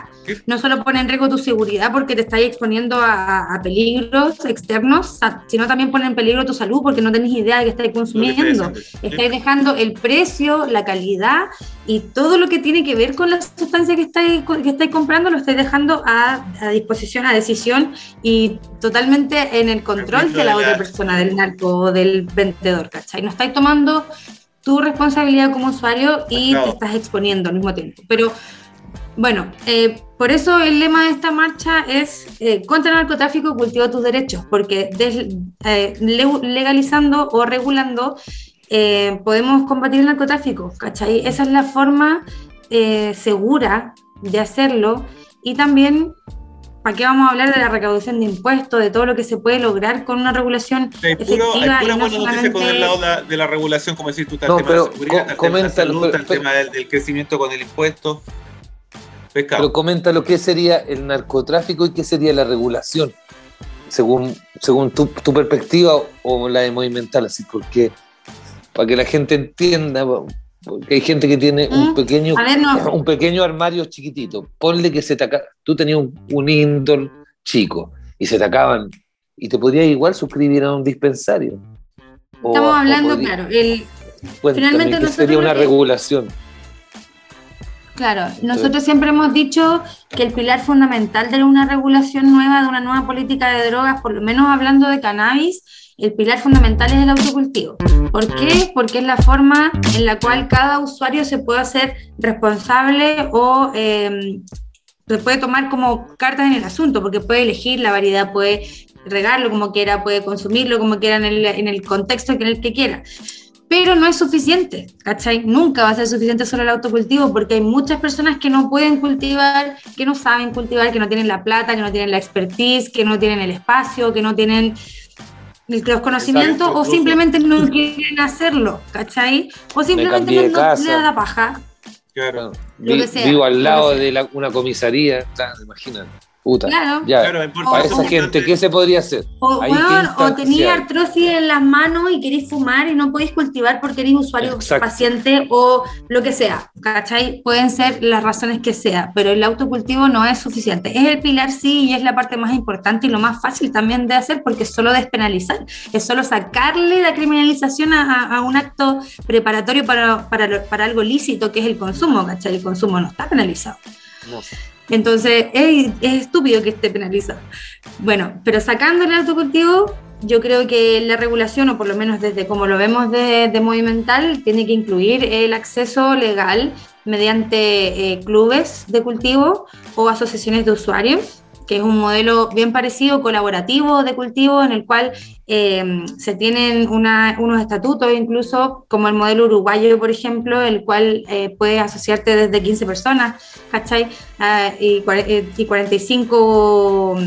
no solo pone en riesgo tu seguridad porque te estás exponiendo a, a peligros externos, a- sino también pone en peligro tu salud porque no tenés idea de que estás que consumiendo. Estáis dejando el precio, la calidad y todo lo que tiene que ver con la sustancia que estáis, que estáis comprando, lo estáis dejando a, a disposición, a decisión y totalmente en el control de la otra persona, del narco o del vendedor, ¿cachai? No estáis tomando tu responsabilidad como usuario y te estás exponiendo al mismo tiempo. Pero bueno, eh, por eso el lema de esta marcha es eh, contra el narcotráfico, cultiva tus derechos, porque eh, legalizando o regulando eh, podemos combatir el narcotráfico, ¿cachai? Esa es la forma segura de hacerlo y también ¿Para qué vamos a hablar de la recaudación de impuestos, de todo lo que se puede lograr con una regulación hay efectiva? Hay pura buena noticia con el lado de la regulación, como decís tú, está el tema de seguridad, el tema de salud, el tema del, crecimiento con el impuesto. Pero comenta lo que sería el narcotráfico y qué sería la regulación, según, según tu, tu perspectiva o la de Movimental, así, porque para que la gente entienda, porque hay gente que tiene un, ¿Mm? pequeño, un pequeño armario chiquitito. Ponle que se te tú tenías un, un indoor chico y se te acaban y te podrías igual suscribir a un dispensario. Estamos hablando, claro, el, finalmente sería una regulación. Claro, nosotros siempre hemos dicho que el pilar fundamental de una regulación nueva, de una nueva política de drogas, por lo menos hablando de cannabis, el pilar fundamental es el autocultivo. ¿Por qué? Porque es la forma en la cual cada usuario se puede hacer responsable o eh, se puede tomar como cartas en el asunto, porque puede elegir la variedad, puede regarlo como quiera, puede consumirlo como quiera en el, en el contexto en el que quiera pero no es suficiente, ¿cachai? Nunca va a ser suficiente solo el autocultivo porque hay muchas personas que no pueden cultivar, que no saben cultivar, que no tienen la plata, que no tienen la expertise, que no tienen el espacio, que no tienen los conocimientos o simplemente no quieren hacerlo, ¿cachai? O simplemente no, no le da paja. Claro. Vivo al lado de una comisaría, imagínate. Claro. Ya, para esa gente, ¿qué se podría hacer? O, tenía artrosis en las manos y queréis fumar y no podéis cultivar porque eres usuario paciente o lo que sea, ¿cachai? Pueden ser las razones que sea, pero el autocultivo no es suficiente. Es el pilar, sí, y es la parte más importante y lo más fácil también de hacer porque es solo despenalizar, es solo sacarle la criminalización a, un acto preparatorio para, para, para, algo lícito que es el consumo, ¿cachai? El consumo no está penalizado. No. Entonces, es, estúpido que esté penalizado. Bueno, pero sacando el autocultivo, yo creo que la regulación, o por lo menos desde como lo vemos de, de Movimental, tiene que incluir el acceso legal mediante eh, clubes de cultivo o asociaciones de usuarios que es un modelo bien parecido, colaborativo de cultivo, en el cual eh, se tienen unos estatutos, incluso como el modelo uruguayo, por ejemplo, el cual eh, puede asociarte desde 15 personas, ¿cachai? Ah, y, 45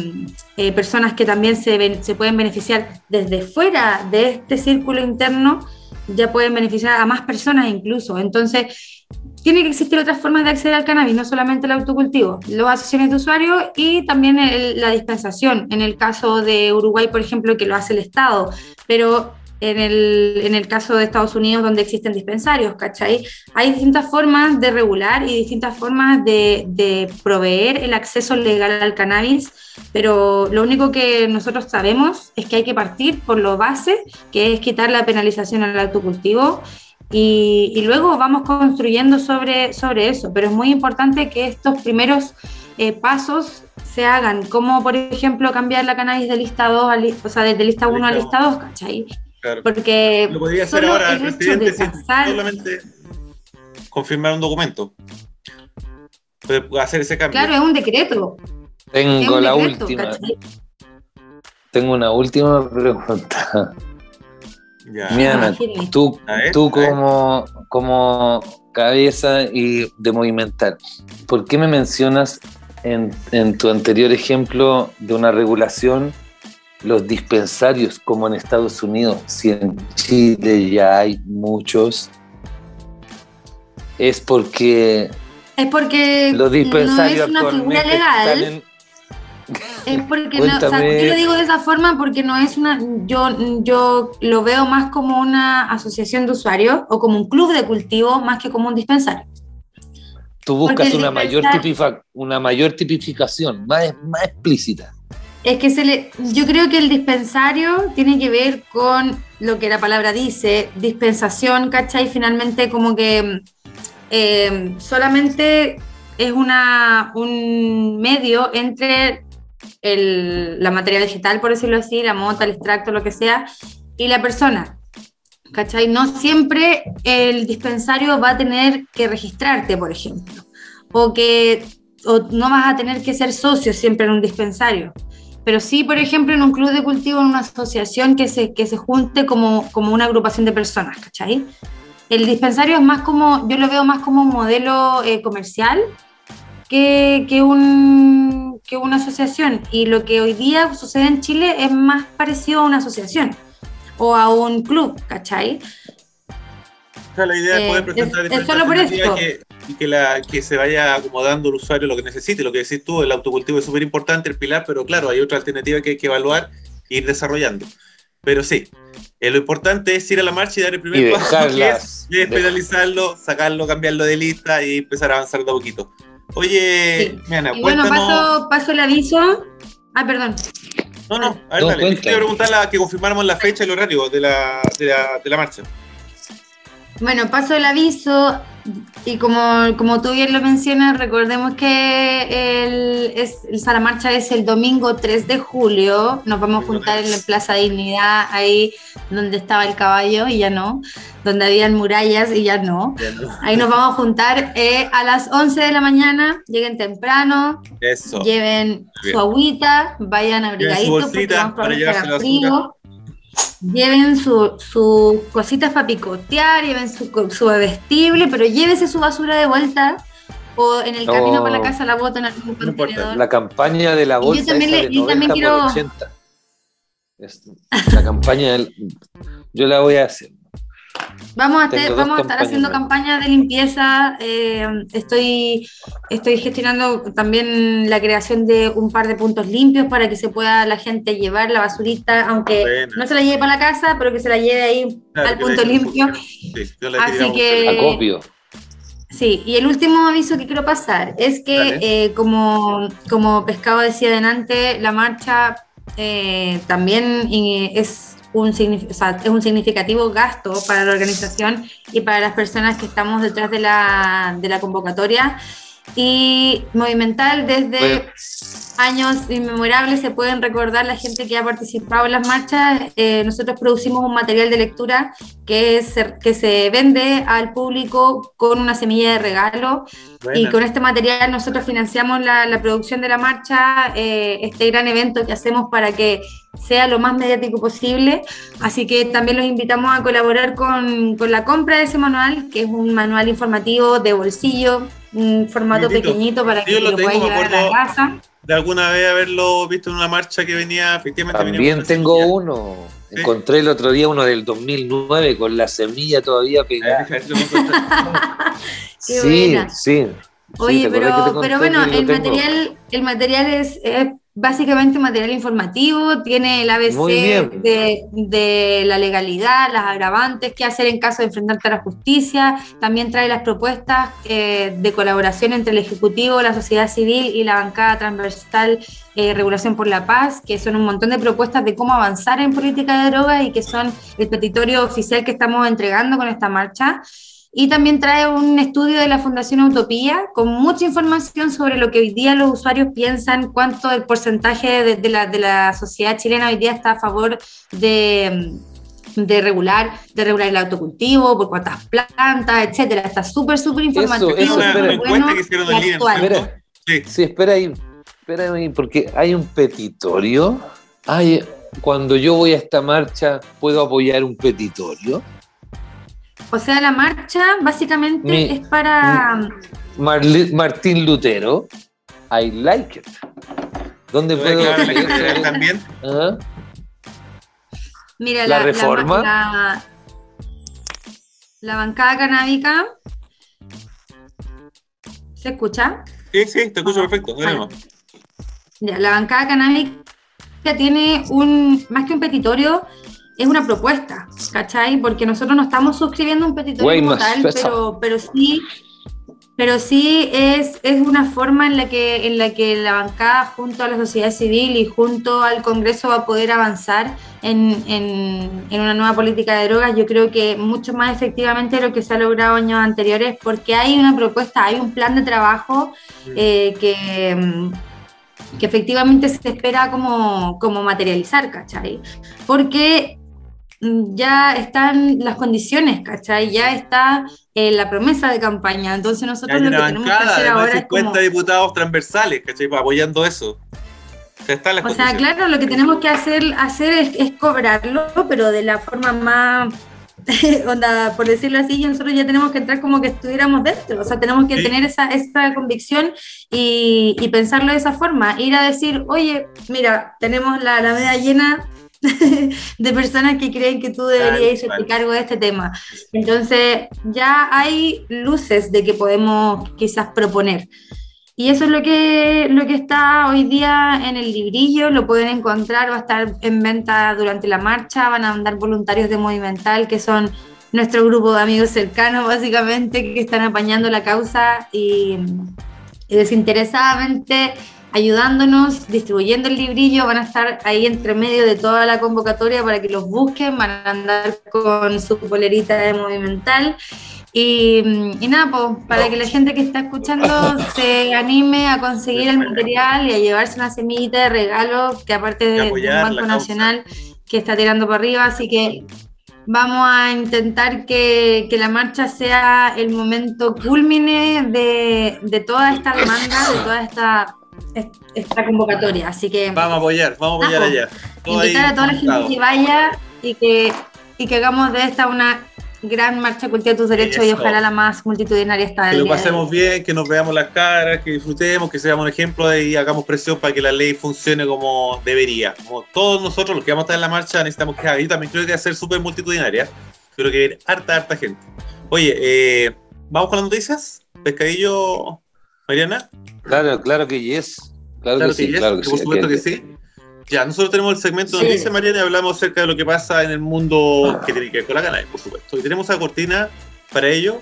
eh, personas que también se pueden beneficiar desde fuera de este círculo interno, ya pueden beneficiar a más personas incluso. Entonces, tiene que existir otras formas de acceder al cannabis, no solamente el autocultivo, las asociaciones de usuarios y también la dispensación. En el caso de Uruguay, por ejemplo, que lo hace el Estado, pero en el, en el caso de Estados Unidos, donde existen dispensarios, ¿cachai? Hay distintas formas de regular y distintas formas de, de proveer el acceso legal al cannabis, pero lo único que nosotros sabemos es que hay que partir por lo base, que es quitar la penalización al autocultivo y, luego vamos construyendo sobre, sobre eso, pero es muy importante que estos primeros eh, pasos se hagan, como por ejemplo cambiar la cannabis de lista 2, o sea, desde lista 1 a lista 2, ¿cachai? Porque lo podría hacer ahora el presidente solamente confirmar un documento. Puede hacer ese cambio. Claro, es un decreto. Tengo la última. Tengo una última pregunta. Mira, tú, tú como, como cabeza y de movimental, ¿por qué me mencionas en, en, tu anterior ejemplo de una regulación los dispensarios como en Estados Unidos? Si en Chile ya hay muchos, es porque... Es porque los dispensarios no es una figura legal. Es porque no, o sea, yo lo digo de esa forma porque no es una, yo, yo lo veo más como una asociación de usuarios o como un club de cultivo más que como un dispensario. Tú buscas una mayor, una mayor tipificación, más, más explícita. Es que se le, yo creo que el dispensario tiene que ver con lo que la palabra dice, dispensación, ¿cachai? Finalmente como que eh, solamente es una, un medio entre la materia digital, por decirlo así, la mota, el extracto, lo que sea, y la persona. ¿Cachai? No siempre el dispensario va a tener que registrarte, por ejemplo, o que o no vas a tener que ser socio siempre en un dispensario. Pero sí, por ejemplo, en un club de cultivo, en una asociación que se, que se junte como, como una agrupación de personas, ¿cachai? El dispensario es más como, yo lo veo más como un modelo eh, comercial que, que, un, que una asociación. Y lo que hoy día sucede en Chile es más parecido a una asociación o a un club, ¿cachai? O sea, la idea es poder Eh, presentar es- solo por esto. que, y que, la, que se vaya acomodando el usuario lo que necesite. Lo que decís tú, el autocultivo es súper importante, el pilar, pero claro, hay otra alternativa que hay que evaluar e ir desarrollando. Pero sí, eh, lo importante es ir a la marcha y dar el primer Y paso, que es sacarlo, cambiarlo de lista y empezar a avanzar de a poquito. Oye, Sí. Miana, Y bueno, paso, paso el aviso. Ah, perdón. No, no, a ver, No, dale. Quiero preguntarle que confirmáramos la fecha y el horario de la, de la, de la marcha. Bueno, paso el aviso y como, como tú bien lo mencionas, recordemos que el, es, el Sala Marcha es el domingo 3 de julio. Nos vamos a juntar en la Plaza Dignidad, ahí donde estaba el caballo y ya no, donde habían murallas y ya no. Ahí nos vamos a juntar eh, a las 11 de la mañana, lleguen temprano, Eso. lleven Bien. su agüita, vayan abrigaditos porque vamos a para frío. Lleven sus su cositas para picotear, lleven su, su bebestible, pero llévese su basura de vuelta o en el camino No. para la casa la botan en algún No importa. contenedor. La campaña de la Y yo bolsa también le- yo también 90 quiero- por 80. Es- la campaña del- yo la voy a hacer. Vamos a, vamos a estar haciendo campañas de limpieza. eh, estoy, estoy gestionando también la creación de un par de puntos limpios para que se pueda la gente llevar la basurita, aunque Buena. no se la lleve para la casa, pero que se la lleve ahí Claro, al punto limpio. Sí, yo la Así que- Acopio. Sí, y el último aviso que quiero pasar es que, eh, como, como Pescado decía delante, la marcha eh, también eh, es, un es un significativo gasto para la organización y para las personas que estamos detrás de la, de la convocatoria. Y Movimental desde Bueno. años inmemorables se pueden recordar la gente que ha participado en las marchas. Eh, nosotros producimos un material de lectura que se, que se vende al público con una semilla de regalo y Buena. con este material nosotros financiamos la, la producción de la marcha, eh, este gran evento que hacemos para que sea lo más mediático posible. Así que también los invitamos a colaborar con, con la compra de ese manual, que es un manual informativo de bolsillo, un formato pequeñito para que lo lo puedas llevar a la casa. de alguna vez haberlo visto en una marcha que venía efectivamente También tengo semilla. uno. Sí. Encontré el otro día uno del 2009 con la semilla todavía pegada. *laughs* Sí, buena. sí. Oye, Sí, ¿te acuerdas que pero, bueno, el tengo? material, el material es, es básicamente material informativo, tiene el ABC de la legalidad, las agravantes, qué hacer en caso de enfrentarte a la justicia, también trae las propuestas eh, de colaboración entre el Ejecutivo, la sociedad civil y la bancada transversal eh, Regulación por la Paz, que son un montón de propuestas de cómo avanzar en política de drogas y que son el petitorio oficial que estamos entregando con esta marcha. Y también trae un estudio de la Fundación Utopía con mucha información sobre lo que hoy día los usuarios piensan, cuánto el porcentaje de, de la, de la sociedad chilena hoy día está a favor de, de regular, de regular el autocultivo, por cuántas plantas, etcétera. Está súper, súper informativo. eso, una, espera. bueno que hicieron actual. Espera. Sí. Sí, espera ahí, espera ahí, porque hay un petitorio. Hay, cuando yo voy a esta marcha, ¿puedo apoyar un petitorio? O sea, la marcha básicamente Mi- es para... Marli- Martín Lutero, I like it. ¿Dónde puedo apoyar? también. Ah, Mira, ¿La la, reforma? La, la bancada canábica. ¿Se escucha? Sí, sí, te escucho Ajá. perfecto. Bueno. Ya, la bancada canábica tiene un, más que un petitorio, es una propuesta, ¿cachai? Porque nosotros no estamos suscribiendo un petitorio como tal, pero, pero sí, pero sí es, es una forma en la, que, en la que la bancada junto a la sociedad civil y junto al Congreso va a poder avanzar en, en, en una nueva política de drogas, yo creo que mucho más efectivamente de lo que se ha logrado años anteriores, porque hay una propuesta, hay un plan de trabajo eh, que, que efectivamente se espera como, como materializar, ¿cachai? Porque ya están las condiciones, ¿cachai? Ya está eh, la promesa de campaña. Entonces nosotros lo que tenemos que bancada hacer ahora es 50 como... diputados transversales, ¿cachai? Apoyando eso. O sea, están las O sea, claro, lo que tenemos que hacer, hacer es, es cobrarlo, pero de la forma más, *laughs* onda, por decirlo así, y nosotros ya tenemos que entrar como que estuviéramos dentro. O sea, tenemos que Sí. tener esa, esa convicción y, y pensarlo de esa forma. Ir a decir, oye, mira, tenemos la Alameda llena *laughs* de personas que creen que tú deberías hacerte cual. cargo de este tema. Entonces, ya hay luces de que podemos quizás proponer. Y eso es lo que, lo que está hoy día en el librillo, lo pueden encontrar, va a estar en venta durante la marcha, van a andar voluntarios de Movimental, que son nuestro grupo de amigos cercanos, básicamente, que están apañando la causa y, y desinteresadamente ayudándonos, distribuyendo el librillo, van a estar ahí entre medio de toda la convocatoria para que los busquen, van a andar con su polerita de Movimental. Y, y nada, pues, para que la gente que está escuchando *laughs* se anime a conseguir el material y a llevarse una semillita de regalo, que aparte de, del la Banco. Nacional que está tirando para arriba, así que vamos a intentar que, que la marcha sea el momento culmine de, de toda esta demanda, de toda esta, esta convocatoria. Así que Vamos a apoyar, vamos a apoyar allá. Invitar a toda la gente que vaya y que, y que hagamos de esta una gran marcha de tus derechos y Eso. ojalá la más multitudinaria esta Que lo pasemos bien, que nos veamos las caras, que disfrutemos, que seamos un ejemplo y hagamos presión para que la ley funcione como debería. Como todos nosotros, los que vamos a estar en la marcha, necesitamos que haga. Yo también creo que va a ser súper multitudinaria. Creo que harta, harta gente. Oye, eh, ¿vamos con las noticias? Pescadillo, Mariana. Claro, claro que yes. Claro, Claro que sí, yes, claro que por sí. supuesto Aquí- que sí. Ya, nosotros tenemos el segmento de Sí. noticias, Mariana, y hablamos acerca de lo que pasa en el mundo que tiene que ver con la cannabis, por supuesto. Y tenemos la cortina para ello,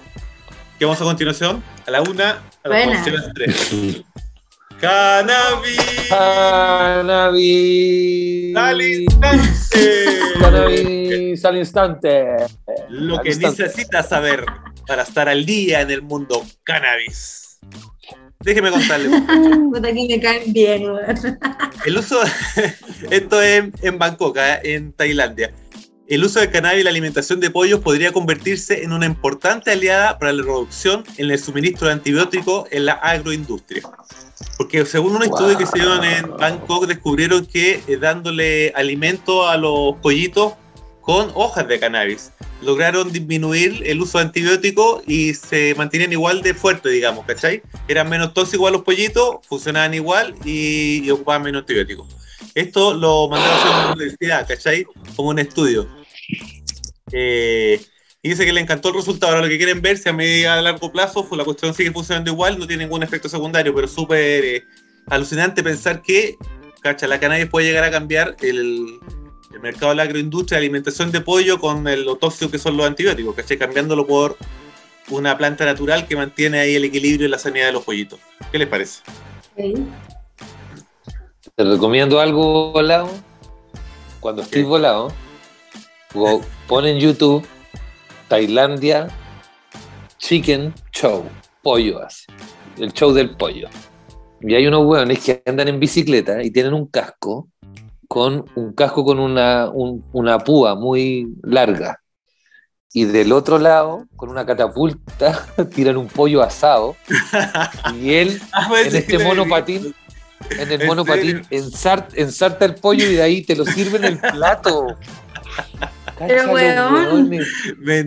que vamos a continuación, a la una, a las a las tres. ¡Cannabis! Cannabis. ¡Al instante! Cannabis al instante. Lo Al que instante. necesitas saber para estar al día en el mundo cannabis. Déjeme contarle. *laughs* Puta que me caen bien. *laughs* El uso, *laughs* esto es en Bangkok, ¿eh? en Tailandia. El uso del cannabis y la alimentación de pollos podría convertirse en una importante aliada para la reducción en el suministro de antibióticos en la agroindustria. Porque según un estudio que se dio en Bangkok, descubrieron que eh, dándole alimento a los pollitos con hojas de cannabis, lograron disminuir el uso de antibióticos y se mantenían igual de fuertes, digamos, ¿cachai? Eran menos tóxicos a los pollitos, funcionaban igual y, ocupaban menos antibióticos. Esto lo mandaron a hacer en la universidad, ¿cachai? Como un estudio. Eh, y dice que le encantó el resultado. Ahora lo que quieren ver si a medio a largo plazo fue la cuestión sigue funcionando igual, no tiene ningún efecto secundario, pero súper eh, alucinante pensar que, cacha, la cannabis puede llegar a cambiar el, el mercado de la agroindustria alimentación de pollo con el, lo tóxico que son los antibióticos, ¿cachai? Cambiándolo por una planta natural que mantiene ahí el equilibrio y la sanidad de los pollitos. ¿Qué les parece? Te recomiendo algo volado. Cuando estés volado, pon en YouTube Tailandia Chicken Show. Pollo así. El show del pollo. Y hay unos hueones que andan en bicicleta y tienen un casco con un casco con una, un- una púa muy larga. Y del otro lado, con una catapulta, *laughs* tiran un pollo asado. *laughs* Y él en este monopatín, en el ¿En monopatín, ensar- ensarta el pollo y de ahí te lo sirve en el plato. *laughs* Pero, weón.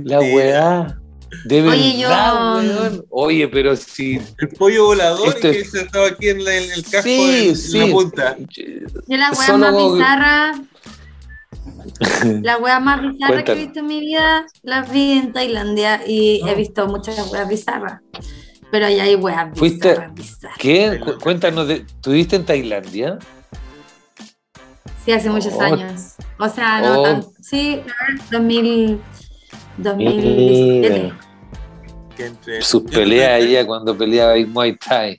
La weá. De Oye, yo- verdad, weón. Oye, pero si. El pollo volador Esto y que se estaba aquí en, la- en el casco Sí, en sí. la punta. Yo la wea Solo más bizarra, *laughs* la wea más bizarra que he visto en mi vida, la vi en Tailandia y Oh. he visto muchas weas bizarras. Pero allá hay weas Fuiste- bizarras, bizarras. ¿Qué? Cu- Cuéntanos, de, ¿tuviste en Tailandia? Sí, hace muchos Oh. años. O sea, no Oh. tan- Sí, a ver, 2000, 2017. Mira. Que entre- Sus peleas ella cuando peleaba en Muay Thai.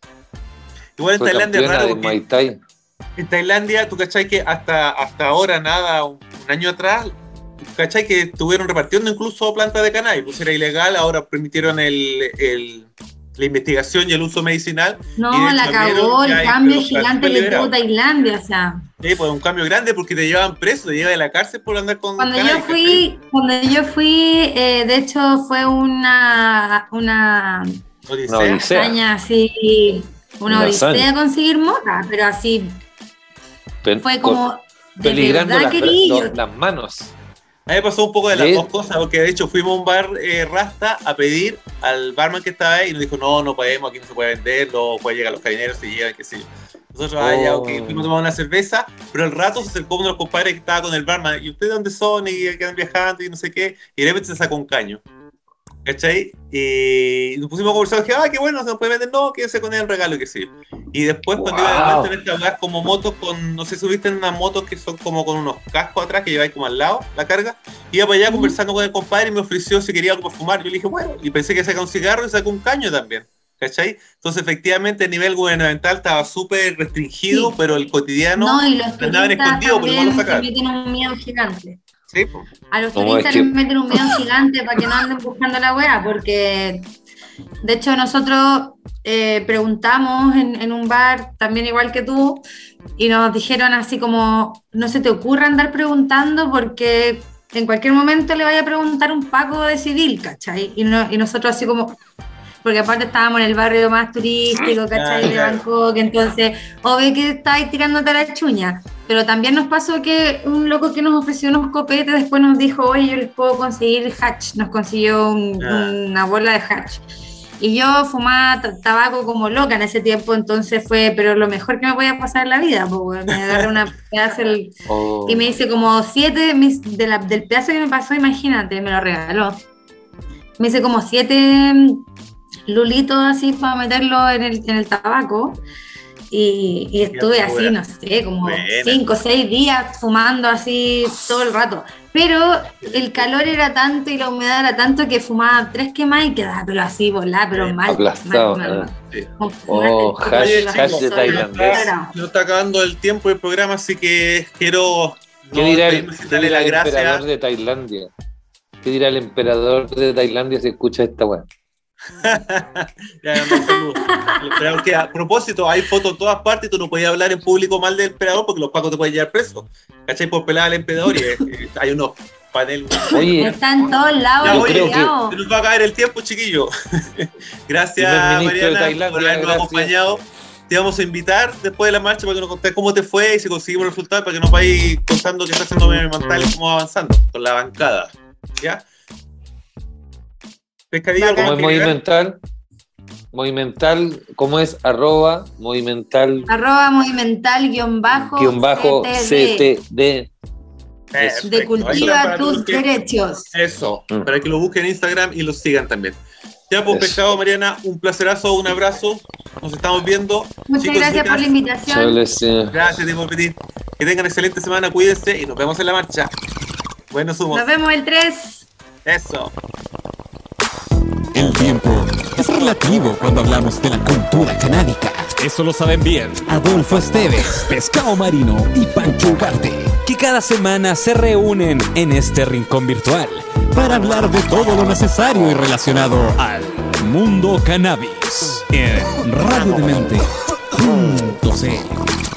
Igual en Fue Tailandia raro de porque Muay Thai. en Tailandia, tú cachai que hasta, hasta ahora, nada, un, un año atrás, tú cachai que estuvieron repartiendo incluso plantas de cannabis, pues era ilegal, ahora permitieron el, el- la investigación y el uso medicinal. No, la cagó el cambio gigante que tuvo. Tailandia. O sea, Sí, pues un cambio grande porque te llevaban preso, te llevan de la cárcel por andar con Cuando cannabis, yo fui, cuando yo fui, eh, de hecho fue una, una. Odisea. Una odisea. hazaña así, una, Una odisea hazaña. conseguir mota, pero así fue como de verdad las, las manos. A mí me pasó un poco de las Sí. dos cosas, porque de hecho fuimos a un bar eh, Rasta a pedir al barman que estaba ahí y nos dijo, no, no podemos, aquí no se puede vender, no puede llegar los carabineros, se llevan, qué sé yo. Nosotros, ah, ya, ok, Oh. fuimos a tomar una cerveza, pero al rato se acercó uno de los compadres que estaba con el barman, ¿y ustedes dónde son? Y que andan viajando y no sé qué, y de repente se sacó un caño. ¿Cachai? Y nos pusimos a conversar, dije, ah, qué bueno, se nos puede vender, no, quédese con el regalo, que sí. Y después, cuando iba adelante en estas como motos con, no sé si viste unas motos que son como con unos cascos atrás que lleváis como al lado, la carga, iba para allá conversando con el compadre y me ofreció si quería algo para fumar. Yo le dije, bueno, y pensé que sacaba un cigarro y sacó un caño también. ¿Cachai? Entonces, efectivamente, a nivel gubernamental estaba súper restringido, Sí. pero el cotidiano. No, y los andaban turistas escondidos, pero no lo meten un miedo gigante. Sí, po. A los No, turistas que- les meten un miedo gigante para que no anden buscando la wea, porque de hecho nosotros eh, preguntamos en, en un bar, también igual que tú, y nos dijeron así como, no se te ocurra andar preguntando porque en cualquier momento le vaya a preguntar un Paco de civil, ¿cachai? Y, no- y nosotros así como... Porque aparte estábamos en el barrio más turístico, ¿cachai? De claro. Bangkok, entonces, obvio que estáis tirándote la chuña. Pero también nos pasó que un loco que nos ofreció unos copetes después nos dijo, oye, yo les puedo conseguir hatch. Nos consiguió un- Ah. una bola de hatch. Y yo fumaba ta- tabaco como loca en ese tiempo, entonces fue, pero lo mejor que me podía pasar en la vida, pues, me agarré una *laughs* pedazo Oh. y me dice como siete mis- de la- del pedazo que me pasó, imagínate, me lo regaló. Me hice como siete mm, lulitos así para meterlo en el, en el tabaco. Y, y estuve así, buena. no sé, como Buena. cinco o seis días fumando así todo el rato. Pero el calor era tanto y la humedad era tanto que fumaba tres quemadas y quedaba pero así volada, pero Sí, mal. aplastado, mal. Sí. Oh, hash- de tailandés. No está acabando el tiempo del programa, así que quiero. ¿Qué no dirá el, qué dirá emperador de Tailandia? ¿Qué dirá el emperador de Tailandia si escucha esta weá? *laughs* Ya, no, que, a propósito, hay fotos en todas partes y tú no podías hablar en público mal del emperador porque los pacos te pueden llevar preso. ¿Cachai? Por pelar al emperador y eh, eh, hay unos paneles. *laughs* Oye, Está en todos lados, Ya, yo oye, creo que- culiao. Se nos va a caer el tiempo, chiquillo. *laughs* gracias, Mariana, por habernos gracias. acompañado. Te vamos a invitar después de la marcha para que nos contés cómo te fue y si conseguimos resultados para que nos vayáis contando qué está haciendo Mental y cómo va avanzando con la bancada. ¿Ya? Pescadillo, ¿algo ¿cómo más es movimental? Movimental, ¿cómo es? Arroba, movimental, Arroba movimental guion bajo, guion bajo, CTD. CTD. Perfecto. de cultiva tus que- derechos. Eso, Mm. para que lo busquen en Instagram y lo sigan también. Ya, pues, Eso. pescado, Mariana, un placerazo, un abrazo. Nos estamos viendo. Muchas Chicos, gracias por la invitación. Eh, Gracias, Timo Petit. Que tengan excelente semana, cuídense y nos vemos en la marcha. Buenos humos. Nos vemos el 3. Eso. El tiempo es relativo cuando hablamos de la cultura canábica. Eso lo saben bien Adolfo Esteves, Pescado Marino y Pancho Ugarte, que cada semana se reúnen en este rincón virtual para hablar de todo lo necesario y relacionado al mundo cannabis en radiodemente.cl.